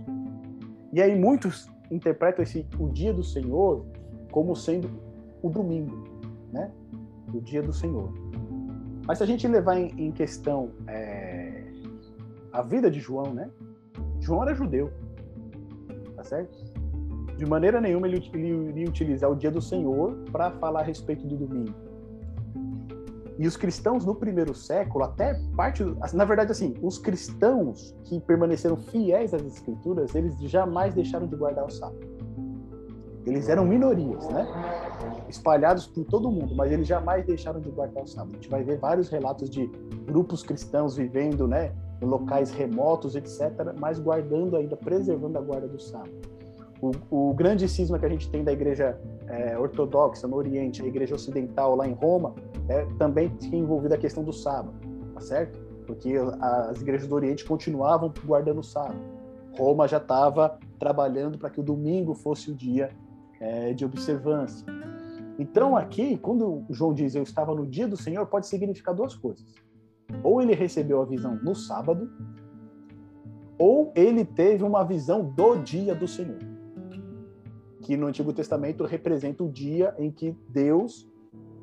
E aí muitos interpretam esse o dia do Senhor como sendo o domingo, né? O dia do Senhor. Mas se a gente levar em, em questão é, a vida de João, né? João era judeu, tá certo? De maneira nenhuma ele, ele iria utilizar o dia do Senhor para falar a respeito do domingo. E os cristãos no primeiro século, até parte, na verdade, assim, os cristãos que permaneceram fiéis às escrituras, eles jamais deixaram de guardar o sábado. Eles eram minorias, né? Espalhados por todo mundo, mas eles jamais deixaram de guardar o sábado. A gente vai ver vários relatos de grupos cristãos vivendo, né, em locais remotos, etc., mas guardando ainda, preservando a guarda do sábado. O, o grande cisma que a gente tem da igreja é, ortodoxa no Oriente, a igreja ocidental lá em Roma, é, também tinha envolvido a questão do sábado, tá certo? Porque as igrejas do Oriente continuavam guardando o sábado. Roma já estava trabalhando para que o domingo fosse o dia é, de observância. Então, aqui, quando João diz eu estava no dia do Senhor, pode significar duas coisas. Ou ele recebeu a visão no sábado, ou ele teve uma visão do dia do Senhor. Que no Antigo Testamento representa o dia em que Deus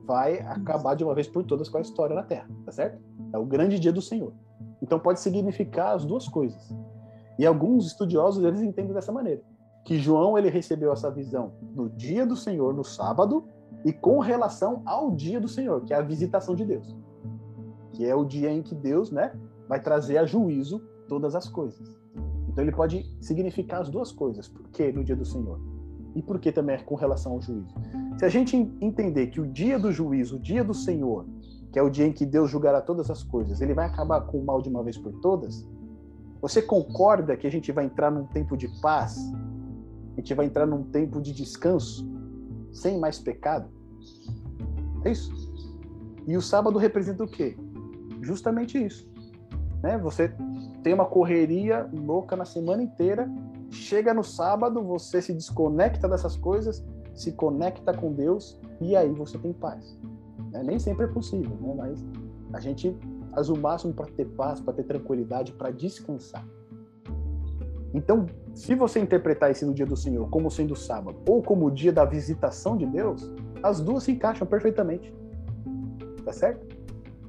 vai acabar de uma vez por todas com a história na Terra, tá certo? É o grande dia do Senhor. Então pode significar as duas coisas. E alguns estudiosos eles entendem dessa maneira que João ele recebeu essa visão no dia do Senhor, no sábado, e com relação ao dia do Senhor, que é a visitação de Deus. Que é o dia em que Deus, né, vai trazer a juízo todas as coisas. Então ele pode significar as duas coisas. Por que no dia do Senhor? E por que também com relação ao juízo? Se a gente entender que o dia do juízo, o dia do Senhor, que é o dia em que Deus julgará todas as coisas, ele vai acabar com o mal de uma vez por todas, você concorda que a gente vai entrar num tempo de paz, a gente vai entrar num tempo de descanso, sem mais pecado. É isso. E o sábado representa o quê? Justamente isso. Né? Você tem uma correria louca na semana inteira, chega no sábado, você se desconecta dessas coisas, se conecta com Deus e aí você tem paz. Né? Nem sempre é possível, né? mas a gente faz o máximo para ter paz, para ter tranquilidade, para descansar. Então, se você interpretar esse no dia do Senhor como sendo sábado ou como o dia da visitação de Deus, as duas se encaixam perfeitamente. Tá certo?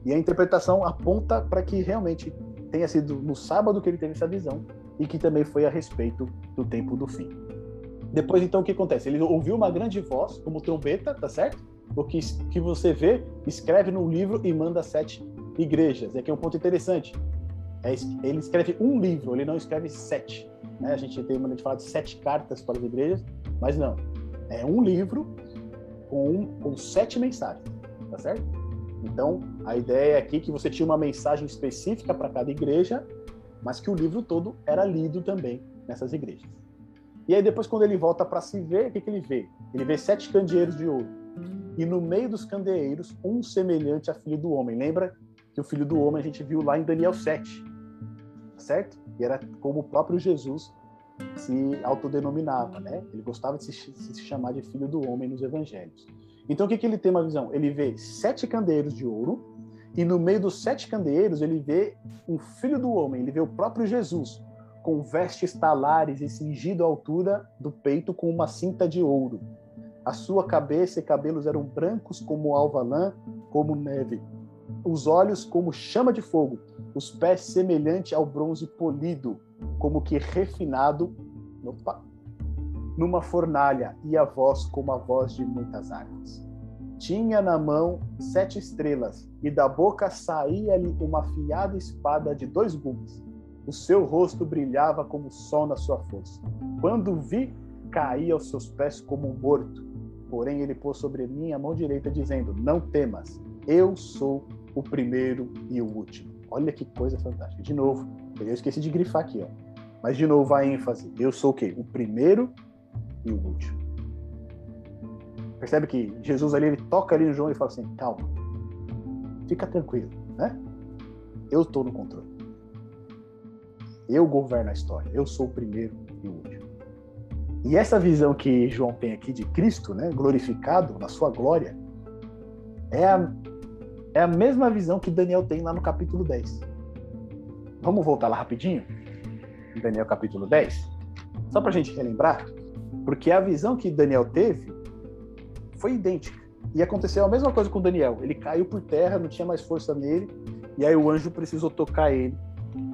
E a interpretação aponta para que realmente tenha sido no sábado que ele teve essa visão e que também foi a respeito do tempo do fim. Depois, então, o que acontece? Ele ouviu uma grande voz, como trombeta, tá certo? O que, que você vê, escreve num livro e manda sete igrejas. E aqui é um ponto interessante. É, ele escreve um livro, ele não escreve sete. Né? A gente tem uma de falar de sete cartas para as igrejas, mas não. É um livro com, um, com sete mensagens, tá certo? Então, a ideia aqui é que você tinha uma mensagem específica para cada igreja, mas que o livro todo era lido também nessas igrejas. E aí depois, quando ele volta para se ver, o que, que ele vê? Ele vê sete candeeiros de ouro. E no meio dos candeeiros, um semelhante a filho do homem. Lembra que o filho do homem a gente viu lá em Daniel 7, certo? E era como o próprio Jesus se autodenominava, né? Ele gostava de se, se chamar de filho do homem nos evangelhos. Então o que, que ele tem uma visão? Ele vê sete candeeiros de ouro E no meio dos sete candeeiros, ele vê um filho do homem, ele vê o próprio Jesus, com vestes talares e cingido à altura do peito com uma cinta de ouro. A sua cabeça e cabelos eram brancos como alva lã, como neve. Os olhos como chama de fogo, os pés semelhante ao bronze polido, como que refinado opa, numa fornalha, e a voz como a voz de muitas águas. Tinha na mão sete estrelas, e da boca saía-lhe uma afiada espada de dois gumes. O seu rosto brilhava como o sol na sua força. Quando vi, caí aos seus pés como um morto. Porém, ele pôs sobre mim a mão direita, dizendo: Não temas, eu sou o primeiro e o último. Olha que coisa fantástica. De novo, eu esqueci de grifar aqui, ó. Mas de novo a ênfase. Eu sou o quê? O primeiro e o último. Percebe que Jesus ali, ele toca ali no João e fala assim, calma, fica tranquilo, né? Eu estou no controle. Eu governo a história. Eu sou o primeiro e o último. E essa visão que João tem aqui de Cristo, né, glorificado na sua glória, é a, é a mesma visão que Daniel tem lá no capítulo 10. Vamos voltar lá rapidinho? Daniel capítulo 10? Só para a gente relembrar, porque a visão que Daniel teve foi idêntica. E aconteceu a mesma coisa com Daniel. Ele caiu por terra, não tinha mais força nele, e aí o anjo precisou tocar ele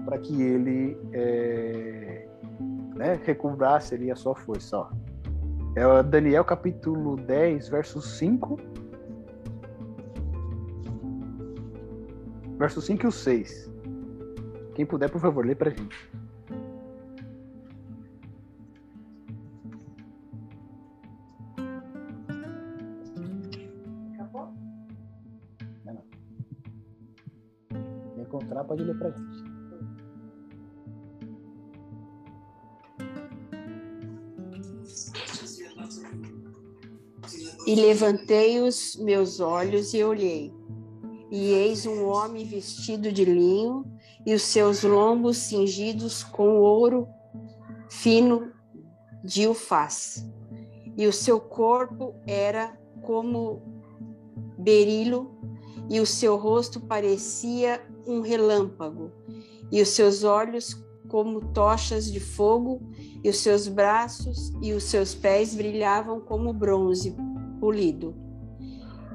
para que ele é, né, recobrasse ali a sua força. Ó. É Daniel capítulo 10, verso 5. Verso 5 e o 6. Quem puder, por favor, lê para gente. encontrar, pode ler para gente. E levantei os meus olhos e olhei, e eis um homem vestido de linho, e os seus lombos cingidos com ouro fino de ufaz, e o seu corpo era como berilo, e o seu rosto parecia um relâmpago, e os seus olhos como tochas de fogo, e os seus braços e os seus pés brilhavam como bronze polido.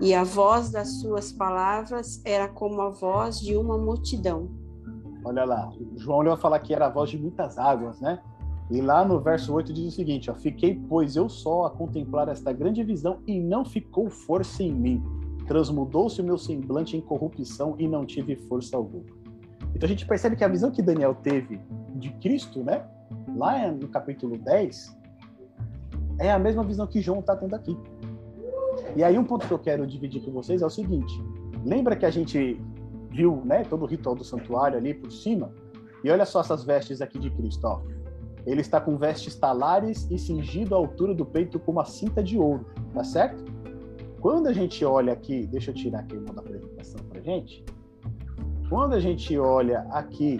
E a voz das suas palavras era como a voz de uma multidão. Olha lá, João vai falar que era a voz de muitas águas, né? E lá no verso 8 diz o seguinte: ó, Fiquei, pois, eu só a contemplar esta grande visão, e não ficou força em mim transmudou-se o meu semblante em corrupção e não tive força alguma. Então a gente percebe que a visão que Daniel teve de Cristo, né, lá no capítulo 10, é a mesma visão que João está tendo aqui. E aí um ponto que eu quero dividir com vocês é o seguinte: lembra que a gente viu, né, todo o ritual do santuário ali por cima? E olha só essas vestes aqui de Cristo, ó. Ele está com vestes talares e cingido à altura do peito com uma cinta de ouro, tá certo? Quando a gente olha aqui, deixa eu tirar aqui o da apresentação para gente. Quando a gente olha aqui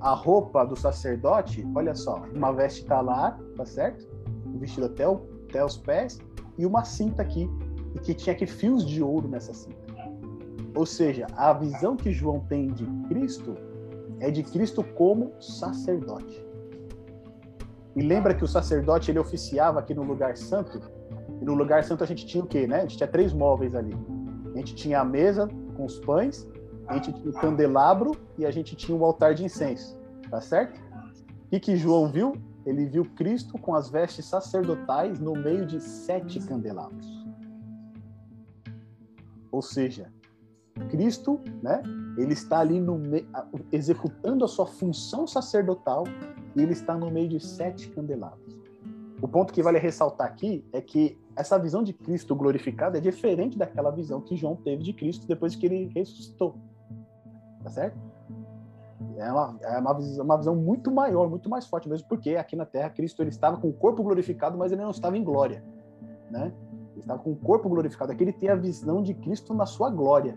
a roupa do sacerdote, olha só, uma veste talar, tá certo? Vestido até, o, até os pés e uma cinta aqui, e que tinha aqui fios de ouro nessa cinta. Ou seja, a visão que João tem de Cristo é de Cristo como sacerdote. E lembra que o sacerdote ele oficiava aqui no lugar santo e no lugar santo a gente tinha o quê, né? A gente tinha três móveis ali. A gente tinha a mesa com os pães, a gente tinha o candelabro e a gente tinha o altar de incenso. Tá certo? Que, que João viu? Ele viu Cristo com as vestes sacerdotais no meio de sete candelabros. Ou seja, Cristo, né? Ele está ali no executando a sua função sacerdotal e ele está no meio de sete candelabros. O ponto que vale ressaltar aqui é que essa visão de Cristo glorificado é diferente daquela visão que João teve de Cristo depois que ele ressuscitou. Tá certo? É uma, é uma, visão, uma visão muito maior, muito mais forte mesmo, porque aqui na Terra Cristo ele estava com o corpo glorificado, mas ele não estava em glória, né? Ele estava com o corpo glorificado. Aqui ele tem a visão de Cristo na sua glória.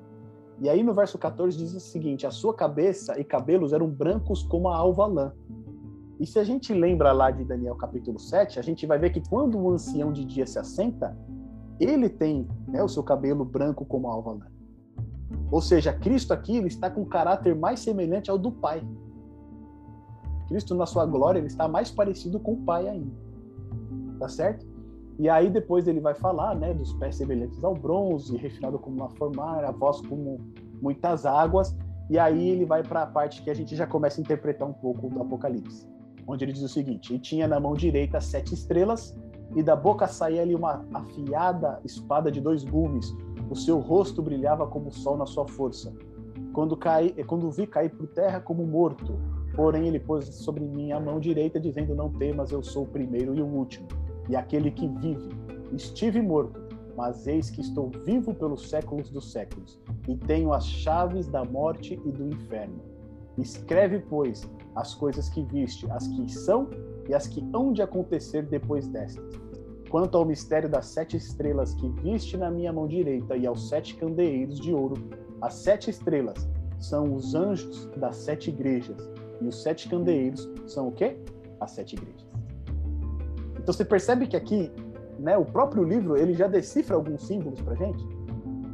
E aí no verso 14 diz o seguinte: a sua cabeça e cabelos eram brancos como a alva lã, e se a gente lembra lá de Daniel capítulo 7, a gente vai ver que quando o ancião de dia se assenta, ele tem né, o seu cabelo branco como alva lã. Ou seja, Cristo aqui ele está com um caráter mais semelhante ao do Pai. Cristo, na sua glória, ele está mais parecido com o Pai ainda. Tá certo? E aí depois ele vai falar, né, dos pés semelhantes ao bronze, refinado como uma formar, a voz como muitas águas. E aí ele vai para a parte que a gente já começa a interpretar um pouco do Apocalipse, onde ele diz o seguinte: "E tinha na mão direita sete estrelas, e da boca saía ali uma afiada espada de dois gumes. O seu rosto brilhava como o sol na sua força. Quando caí, quando vi cair por terra como morto, porém ele pôs sobre mim a mão direita, dizendo: Não temas, eu sou o primeiro e o último, e aquele que vive. Estive morto, mas eis que estou vivo pelos séculos dos séculos, e tenho as chaves da morte e do inferno. Escreve, pois, as coisas que viste, as que são e as que hão de acontecer depois destas. Quanto ao mistério das sete estrelas que viste na minha mão direita e aos sete candeeiros de ouro, as sete estrelas são os anjos das sete igrejas, e os sete candeeiros são o quê? As sete igrejas. Então você percebe que aqui né, o próprio livro ele já decifra alguns símbolos para gente.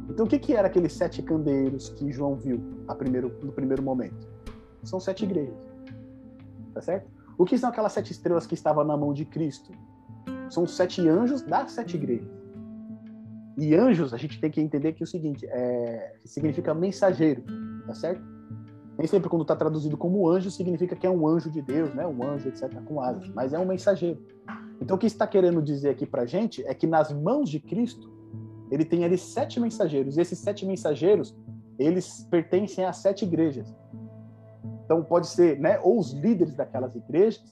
Então, o que, que era aqueles sete candeeiros que João viu primeiro, no primeiro momento? São sete igrejas. Tá certo? O que são aquelas sete estrelas que estavam na mão de Cristo? São os sete anjos das sete igrejas. E anjos, a gente tem que entender que é o seguinte, é, significa mensageiro, tá certo? Nem sempre quando está traduzido como anjo significa que é um anjo de Deus, né? Um anjo, etc., com asas, mas é um mensageiro. Então, o que está querendo dizer aqui para gente é que nas mãos de Cristo, ele tem ali sete mensageiros. E esses sete mensageiros, eles pertencem a sete igrejas. Então, pode ser, né, ou os líderes daquelas igrejas,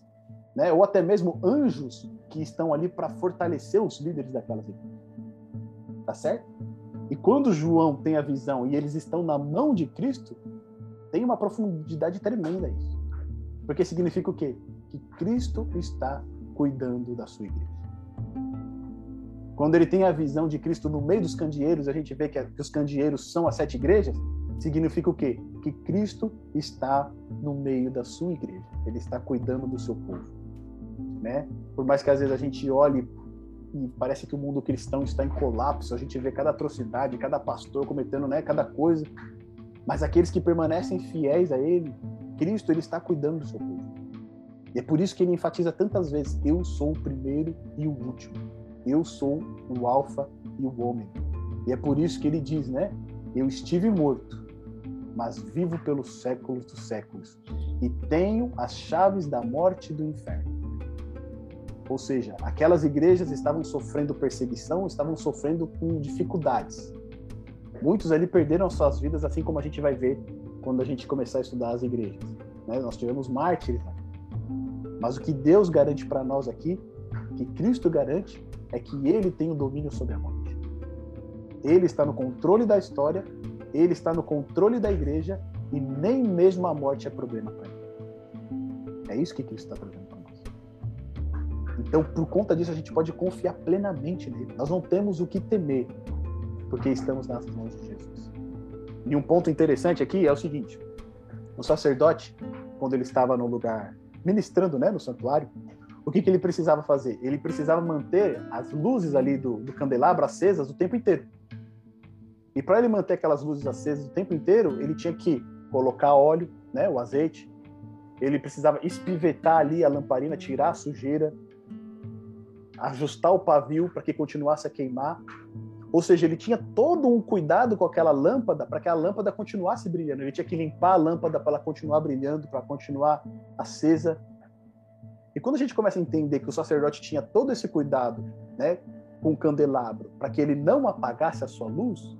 né, ou até mesmo anjos que estão ali para fortalecer os líderes daquelas igrejas. Tá certo? E quando João tem a visão e eles estão na mão de Cristo, tem uma profundidade tremenda isso. Porque significa o quê? Que Cristo está cuidando da sua igreja. Quando ele tem a visão de Cristo no meio dos candeeiros, a gente vê que, os candeeiros são as sete igrejas, significa o quê? Que Cristo está no meio da sua igreja. Ele está cuidando do seu povo, né? Por mais que às vezes a gente olhe e parece que o mundo cristão está em colapso, a gente vê cada atrocidade, cada pastor cometendo, né, cada coisa, mas aqueles que permanecem fiéis a ele, Cristo, ele está cuidando do seu povo. E é por isso que ele enfatiza tantas vezes: eu sou o primeiro e o último. Eu sou o Alfa e o Ômega. E é por isso que ele diz, né? Eu estive morto, mas vivo pelos séculos dos séculos. E tenho as chaves da morte e do inferno. Ou seja, aquelas igrejas estavam sofrendo perseguição, estavam sofrendo com dificuldades. Muitos ali perderam suas vidas, assim como a gente vai ver quando a gente começar a estudar as igrejas. Né? Nós tivemos mártires mas o que Deus garante para nós aqui, que Cristo garante, é que Ele tem o domínio sobre a morte. Ele está no controle da história, Ele está no controle da igreja e nem mesmo a morte é problema para Ele. É isso que Cristo está nós. Então, por conta disso, a gente pode confiar plenamente nele. Nós não temos o que temer, porque estamos nas mãos de Jesus. E um ponto interessante aqui é o seguinte: o sacerdote, quando ele estava no lugar ministrando né, no santuário, o que, que ele precisava fazer? Ele precisava manter as luzes ali do, do candelabro acesas o tempo inteiro. E para ele manter aquelas luzes acesas o tempo inteiro, ele tinha que colocar óleo, né, o azeite, ele precisava espivetar ali a lamparina, tirar a sujeira, ajustar o pavio para que continuasse a queimar. Ou seja, ele tinha todo um cuidado com aquela lâmpada para que a lâmpada continuasse brilhando. Ele tinha que limpar a lâmpada para ela continuar brilhando, para continuar acesa. E quando a gente começa a entender que o sacerdote tinha todo esse cuidado, né, com o candelabro, para que ele não apagasse a sua luz,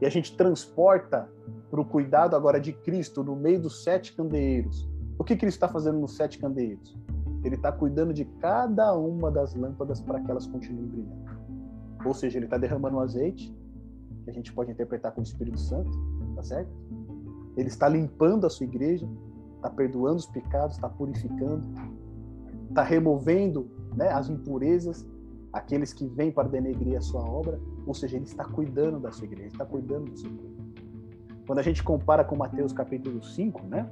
e a gente transporta para o cuidado agora de Cristo no meio dos sete candeeiros. O que Cristo está fazendo nos sete candeeiros? Ele está cuidando de cada uma das lâmpadas para que elas continuem brilhando. Ou seja, ele está derramando um azeite, que a gente pode interpretar como Espírito Santo, tá certo? Ele está limpando a sua igreja, está perdoando os pecados, está purificando, está removendo né, as impurezas, aqueles que vêm para denegrir a sua obra. Ou seja, ele está cuidando da sua igreja, está cuidando do seu povo. Quando a gente compara com Mateus capítulo 5, né,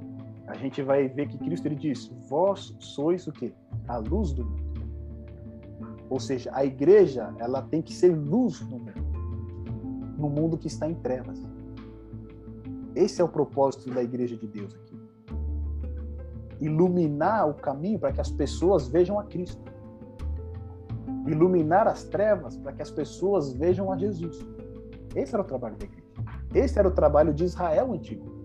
a gente vai ver que Cristo ele diz: Vós sois o quê? A luz do mundo. Ou seja, a igreja ela tem que ser luz no mundo, no mundo que está em trevas. Esse é o propósito da igreja de Deus aqui. Iluminar o caminho para que as pessoas vejam a Cristo. Iluminar as trevas para que as pessoas vejam a Jesus. Esse era o trabalho da igreja. Esse era o trabalho de Israel antigo.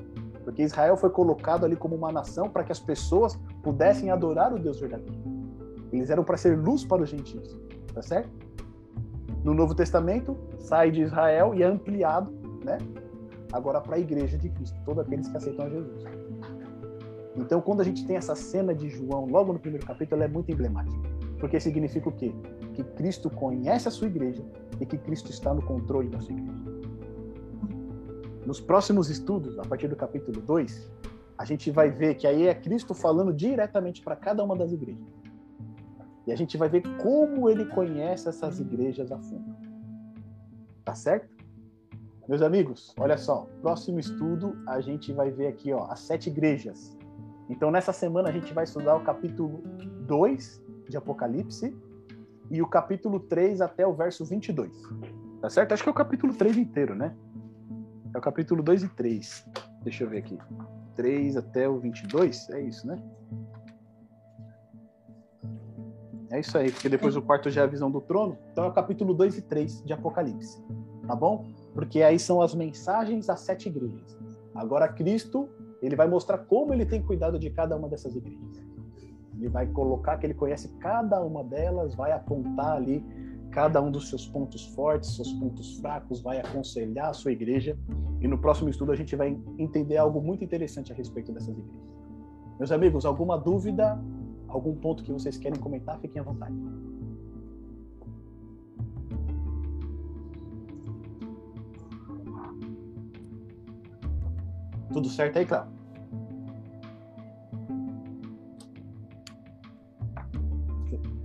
Porque Israel foi colocado ali como uma nação para que as pessoas pudessem adorar o Deus verdadeiro. Eles eram para ser luz para os gentios. Tá certo? No Novo Testamento, sai de Israel e é ampliado, né? Agora para a igreja de Cristo, todos aqueles que aceitam Jesus. Então, quando a gente tem essa cena de João, logo no primeiro capítulo, ela é muito emblemática. Porque significa o quê? Que Cristo conhece a sua igreja e que Cristo está no controle da sua igreja. Nos próximos estudos, a partir do capítulo 2, a gente vai ver que aí é Cristo falando diretamente para cada uma das igrejas. E a gente vai ver como ele conhece essas igrejas a fundo. Tá certo? Meus amigos, olha só, próximo estudo a gente vai ver aqui, ó, as sete igrejas. Então nessa semana a gente vai estudar o capítulo 2 de Apocalipse e o capítulo 3 até o verso 22. Tá certo? Acho que é o capítulo 3 inteiro, né? É o capítulo 2 e 3. Deixa eu ver aqui. 3 até o 22, é isso, né? É isso aí, porque depois o quarto já é a visão do trono. Então é o capítulo 2 e 3 de Apocalipse. Tá bom? Porque aí são as mensagens às sete igrejas. Agora Cristo, ele vai mostrar como ele tem cuidado de cada uma dessas igrejas. Ele vai colocar que ele conhece cada uma delas, vai apontar ali cada um dos seus pontos fortes, seus pontos fracos, vai aconselhar a sua igreja. E no próximo estudo a gente vai entender algo muito interessante a respeito dessas igrejas. Meus amigos, alguma dúvida, algum ponto que vocês querem comentar, fiquem à vontade. Tudo certo aí, Cláudio?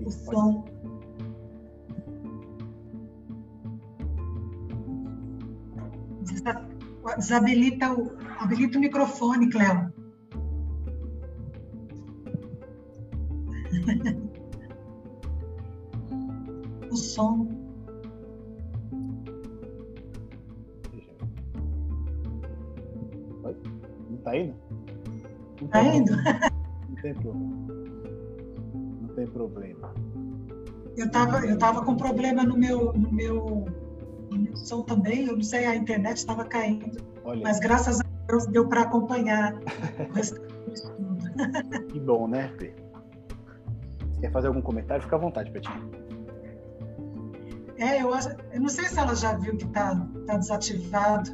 O som. Desabilita o, habilita o microfone, Cléo. *laughs* o som. Não tá indo? Não Tá indo? *laughs* Não tem problema. Não tem problema. Eu tava, eu tava com problema no meu, no meu, som também. Eu não sei, a internet estava caindo. Olha, Mas graças a Deus deu para acompanhar o restante do estudo. *laughs* que bom, né, Pê? Quer fazer algum comentário? Fica à vontade, Petinho. É, eu, acho, eu não sei se ela já viu que tá, tá desativado.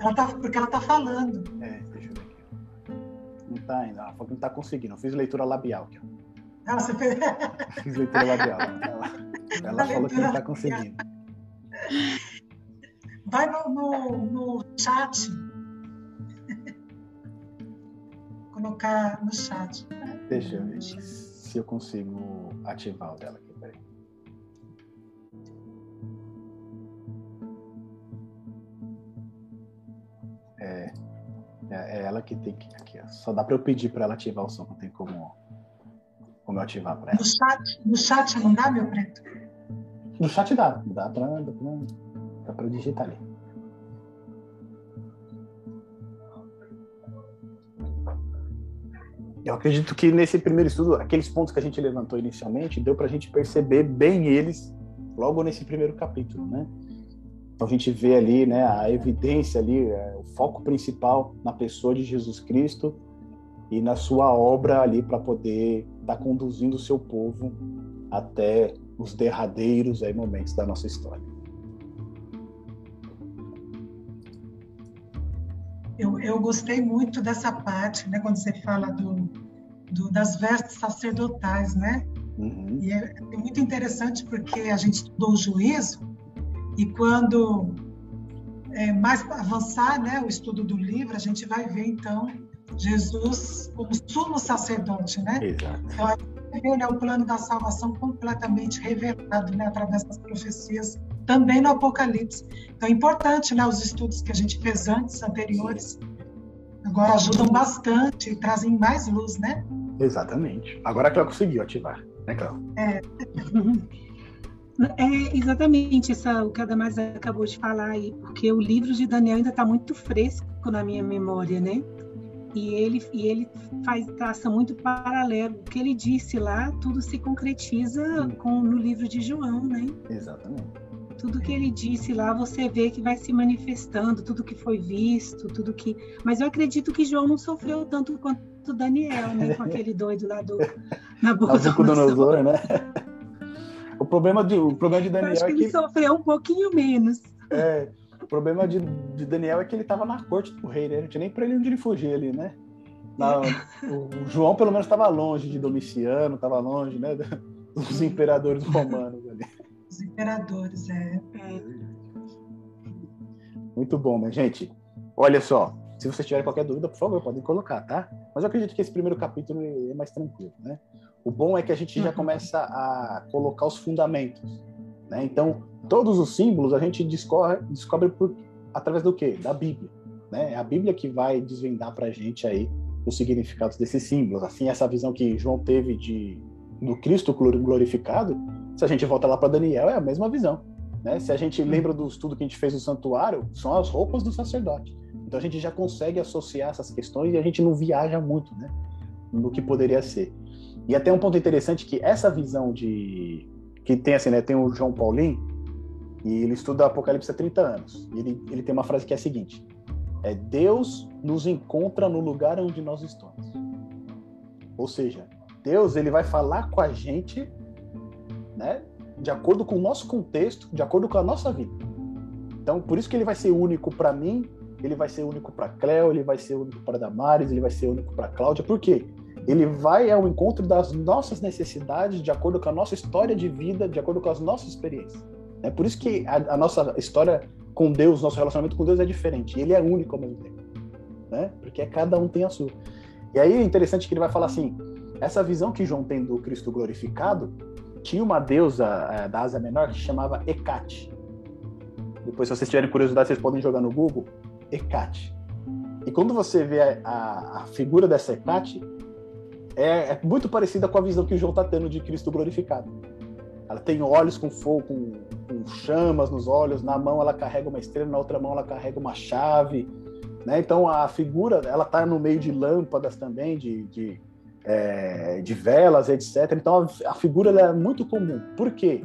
Ela tá, porque ela tá falando. É, deixa eu ver aqui. Não tá ainda. Ela falou que não tá conseguindo. Eu fiz leitura labial aqui, ó. Ela, você fez- *laughs* Fiz leitura labial. Ela, ela falou que não tá conseguindo. Vai no, no, no chat. Colocar no chat. Deixa eu ver se eu consigo ativar o dela aqui. Peraí. É, é é ela que tem que. Aqui, ó. Só dá para eu pedir para ela ativar o som, não tem como, como eu ativar para ela. No chat, no chat não dá, meu preto? No chat dá, dá para dá pra, dá pra digitar ali. Eu acredito que nesse primeiro estudo, aqueles pontos que a gente levantou inicialmente, deu para a gente perceber bem eles logo nesse primeiro capítulo, né? Então a gente vê ali, né, a evidência ali, é, o foco principal na pessoa de Jesus Cristo e na sua obra ali para poder estar conduzindo o seu povo até os derradeiros aí, momentos da nossa história. Eu, eu gostei muito dessa parte, né, quando você fala do, do- das vestes sacerdotais, né? Uhum. E é, é muito interessante porque a gente estudou o juízo e quando é, mais avançar, né, o estudo do livro, a gente vai ver então Jesus como sumo sacerdote, né? Exato. Então, a vê né, o plano da salvação completamente revelado, né, através das profecias, também no Apocalipse. Então, é importante, né, os estudos que a gente fez antes, anteriores, agora ajudam bastante e trazem mais luz, né? Exatamente. Agora que ela conseguiu ativar, né, Cláudia? *laughs* É exatamente essa, o que a Damares acabou de falar aí, porque o livro de Daniel ainda está muito fresco na minha memória, né? E ele, e ele faz traça muito paralelo. O que ele disse lá, tudo se concretiza com, no livro de João, né? Exatamente. Tudo que ele disse lá, você vê que vai se manifestando, tudo que foi visto, tudo que. Mas eu acredito que João não sofreu tanto quanto Daniel, né? Com *laughs* aquele doido lá do *laughs* Nabucodonosor, né? O problema de, o problema de Daniel eu acho que é ele que sofreu um pouquinho menos. é, o problema de, de Daniel é que ele estava na corte do rei, né? Não tinha nem para ele onde ele fugir ali, né? Na, o, o João pelo menos estava longe de Domiciano, estava longe, né? *laughs* Dos imperadores romanos ali. Os imperadores, é. Muito bom, minha gente. Olha só, se vocês tiverem qualquer dúvida, por favor, podem colocar, tá? Mas eu acredito que esse primeiro capítulo é mais tranquilo, né? O bom é que a gente já começa a colocar os fundamentos, né? Então, todos os símbolos a gente descobre, descobre por, através do quê? Da Bíblia, né? É a Bíblia que vai desvendar para a gente aí os significados desses símbolos. Assim, essa visão que João teve de do Cristo glorificado, se a gente volta lá para Daniel, é a mesma visão. Né? Se a gente lembra do estudo que a gente fez no santuário, são as roupas do sacerdote. Então a gente já consegue associar essas questões e a gente não viaja muito né? no que poderia ser. E até um ponto interessante que essa visão de que tem assim, né, tem o João Paulinho e ele estuda Apocalipse há 30 anos. E ele, ele tem uma frase que é a seguinte: é Deus nos encontra no lugar onde nós estamos. Ou seja, Deus ele vai falar com a gente, né, de acordo com o nosso contexto, de acordo com a nossa vida. Então, por isso que ele vai ser único para mim, ele vai ser único para Cleo, ele vai ser único para Damares, ele vai ser único para Cláudia. Por quê? Ele vai ao encontro das nossas necessidades, de acordo com a nossa história de vida, de acordo com as nossas experiências. É por isso que a, a nossa história com Deus, nosso relacionamento com Deus é diferente. Ele é único ao mesmo tempo, né? Porque cada um tem a sua. E aí é interessante que ele vai falar assim: essa visão que João tem do Cristo glorificado tinha uma deusa é, da Ásia Menor que chamava Hecate. Depois, se vocês tiverem curiosidade, vocês podem jogar no Google Hecate. E quando você vê a, a, a figura dessa Hecate, é, é, muito parecida com a visão que o João está tendo de Cristo glorificado. Ela tem olhos com fogo, com, com, chamas nos olhos, na mão ela carrega uma estrela, na outra mão ela carrega uma chave. Né? Então a figura, ela está no meio de lâmpadas também, de, de é, de velas, etc. Então a, a figura é muito comum. Por quê?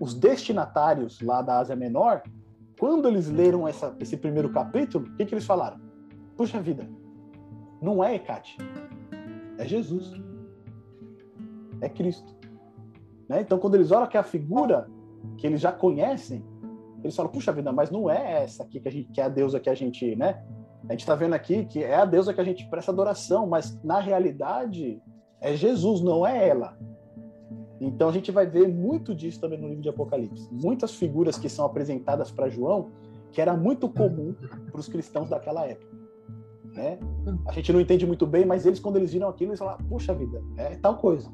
Os destinatários lá da Ásia Menor, quando eles leram essa, esse primeiro capítulo, o que, que eles falaram? Puxa vida, não é Hecate, é Jesus, é Cristo. Né? Então, quando eles olham que é a figura que eles já conhecem, eles falam, puxa vida, mas não é essa aqui que, a gente, que é a deusa que a gente, né? A gente está vendo aqui que é a deusa que a gente presta adoração, mas na realidade é Jesus, não é ela. Então a gente vai ver muito disso também no livro de Apocalipse. Muitas figuras que são apresentadas para João, que era muito comum para os cristãos daquela época. Né? A gente não entende muito bem, mas eles, quando eles viram aquilo, eles falaram: Puxa vida, é tal coisa.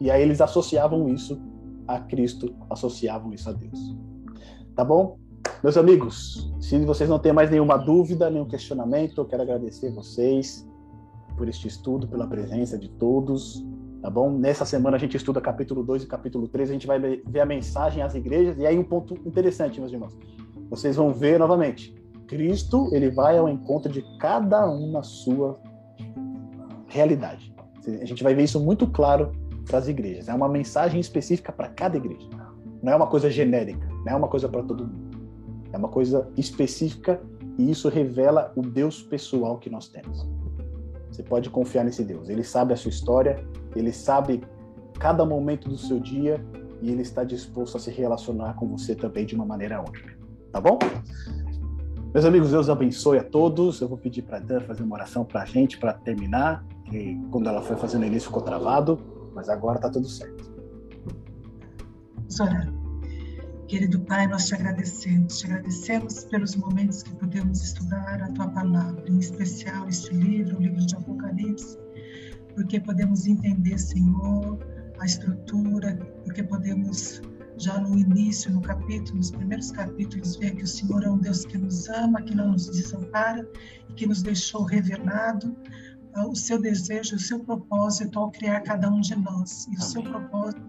E aí eles associavam isso a Cristo, associavam isso a Deus. Tá bom? Meus amigos, se vocês não têm mais nenhuma dúvida, nenhum questionamento, eu quero agradecer vocês por este estudo, pela presença de todos, tá bom? Nessa semana a gente estuda capítulo 2 e capítulo 3, a gente vai ver a mensagem às igrejas, e aí um ponto interessante, meus irmãos. Vocês vão ver novamente, Cristo, ele vai ao encontro de cada um na sua realidade. A gente vai ver isso muito claro para as igrejas. É uma mensagem específica para cada igreja. Não é uma coisa genérica, não é uma coisa para todo mundo. É uma coisa específica e isso revela o Deus pessoal que nós temos. Você pode confiar nesse Deus. Ele sabe a sua história, ele sabe cada momento do seu dia e ele está disposto a se relacionar com você também de uma maneira única. Tá bom? Meus amigos, Deus abençoe a todos. Eu vou pedir para Dan fazer uma oração para a gente para terminar. E quando ela foi fazendo início ficou travado, mas agora está tudo certo. Orar. Querido Pai, nós te agradecemos, te agradecemos pelos momentos que podemos estudar a tua palavra, em especial este livro, o livro de Apocalipse, porque podemos entender, Senhor, a estrutura, porque podemos já no início, no capítulo, nos primeiros capítulos, ver que o Senhor é um Deus que nos ama, que não nos desampara e que nos deixou revelado ah, o seu desejo, o seu propósito ao criar cada um de nós e o seu propósito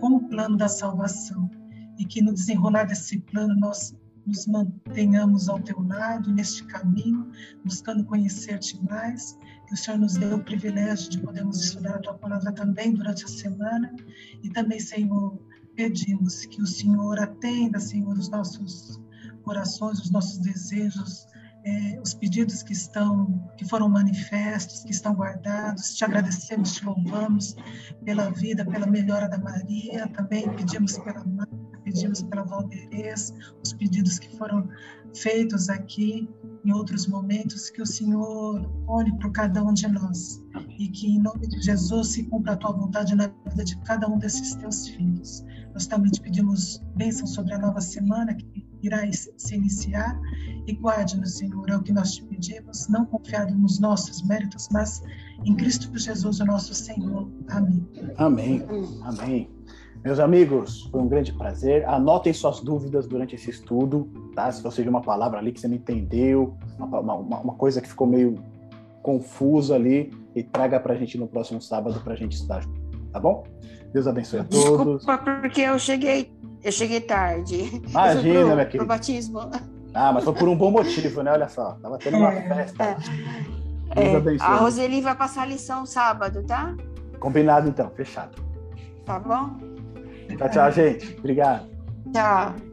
com o plano da salvação e que no desenrolar desse plano nós nos mantenhamos ao teu lado neste caminho, buscando conhecer-te mais. Que o Senhor nos dê o privilégio de podermos estudar a tua palavra também durante a semana. E também, Senhor, pedimos que o Senhor atenda, Senhor, os nossos corações, os nossos desejos, é, os pedidos que estão, que foram manifestos, que estão guardados. Te agradecemos, te louvamos pela vida, pela melhora da Maria. Também pedimos pela Maria pedimos pela Valderez, os pedidos que foram feitos aqui em outros momentos, que o Senhor olhe para cada um de nós e que, em nome de Jesus, se cumpra a tua vontade na vida de cada um desses teus filhos. Nós também te pedimos bênção sobre a nova semana que irá se iniciar e guarde-nos, Senhor, é o que nós te pedimos, não confiado nos nossos méritos, mas em Cristo Jesus, o nosso Senhor. Amém. Amém. Amém. Meus amigos, foi um grande prazer. Anotem suas dúvidas durante esse estudo, tá? Se você viu uma palavra ali que você não entendeu, uma, uma, uma coisa que ficou meio confusa ali, e traga para a gente no próximo sábado para a gente estar junto, tá bom? Deus abençoe a todos. Desculpa, porque eu cheguei, eu cheguei tarde. Imagina, pro, minha querida. Pro batismo. Ah, mas foi por um bom motivo, né? Olha só, tava tendo uma é, festa. É. Deus é, abençoe. A Roseli vai passar a lição sábado, tá? Combinado então, fechado. Tá bom? Tchau, tchau, gente. Obrigado. Tchau.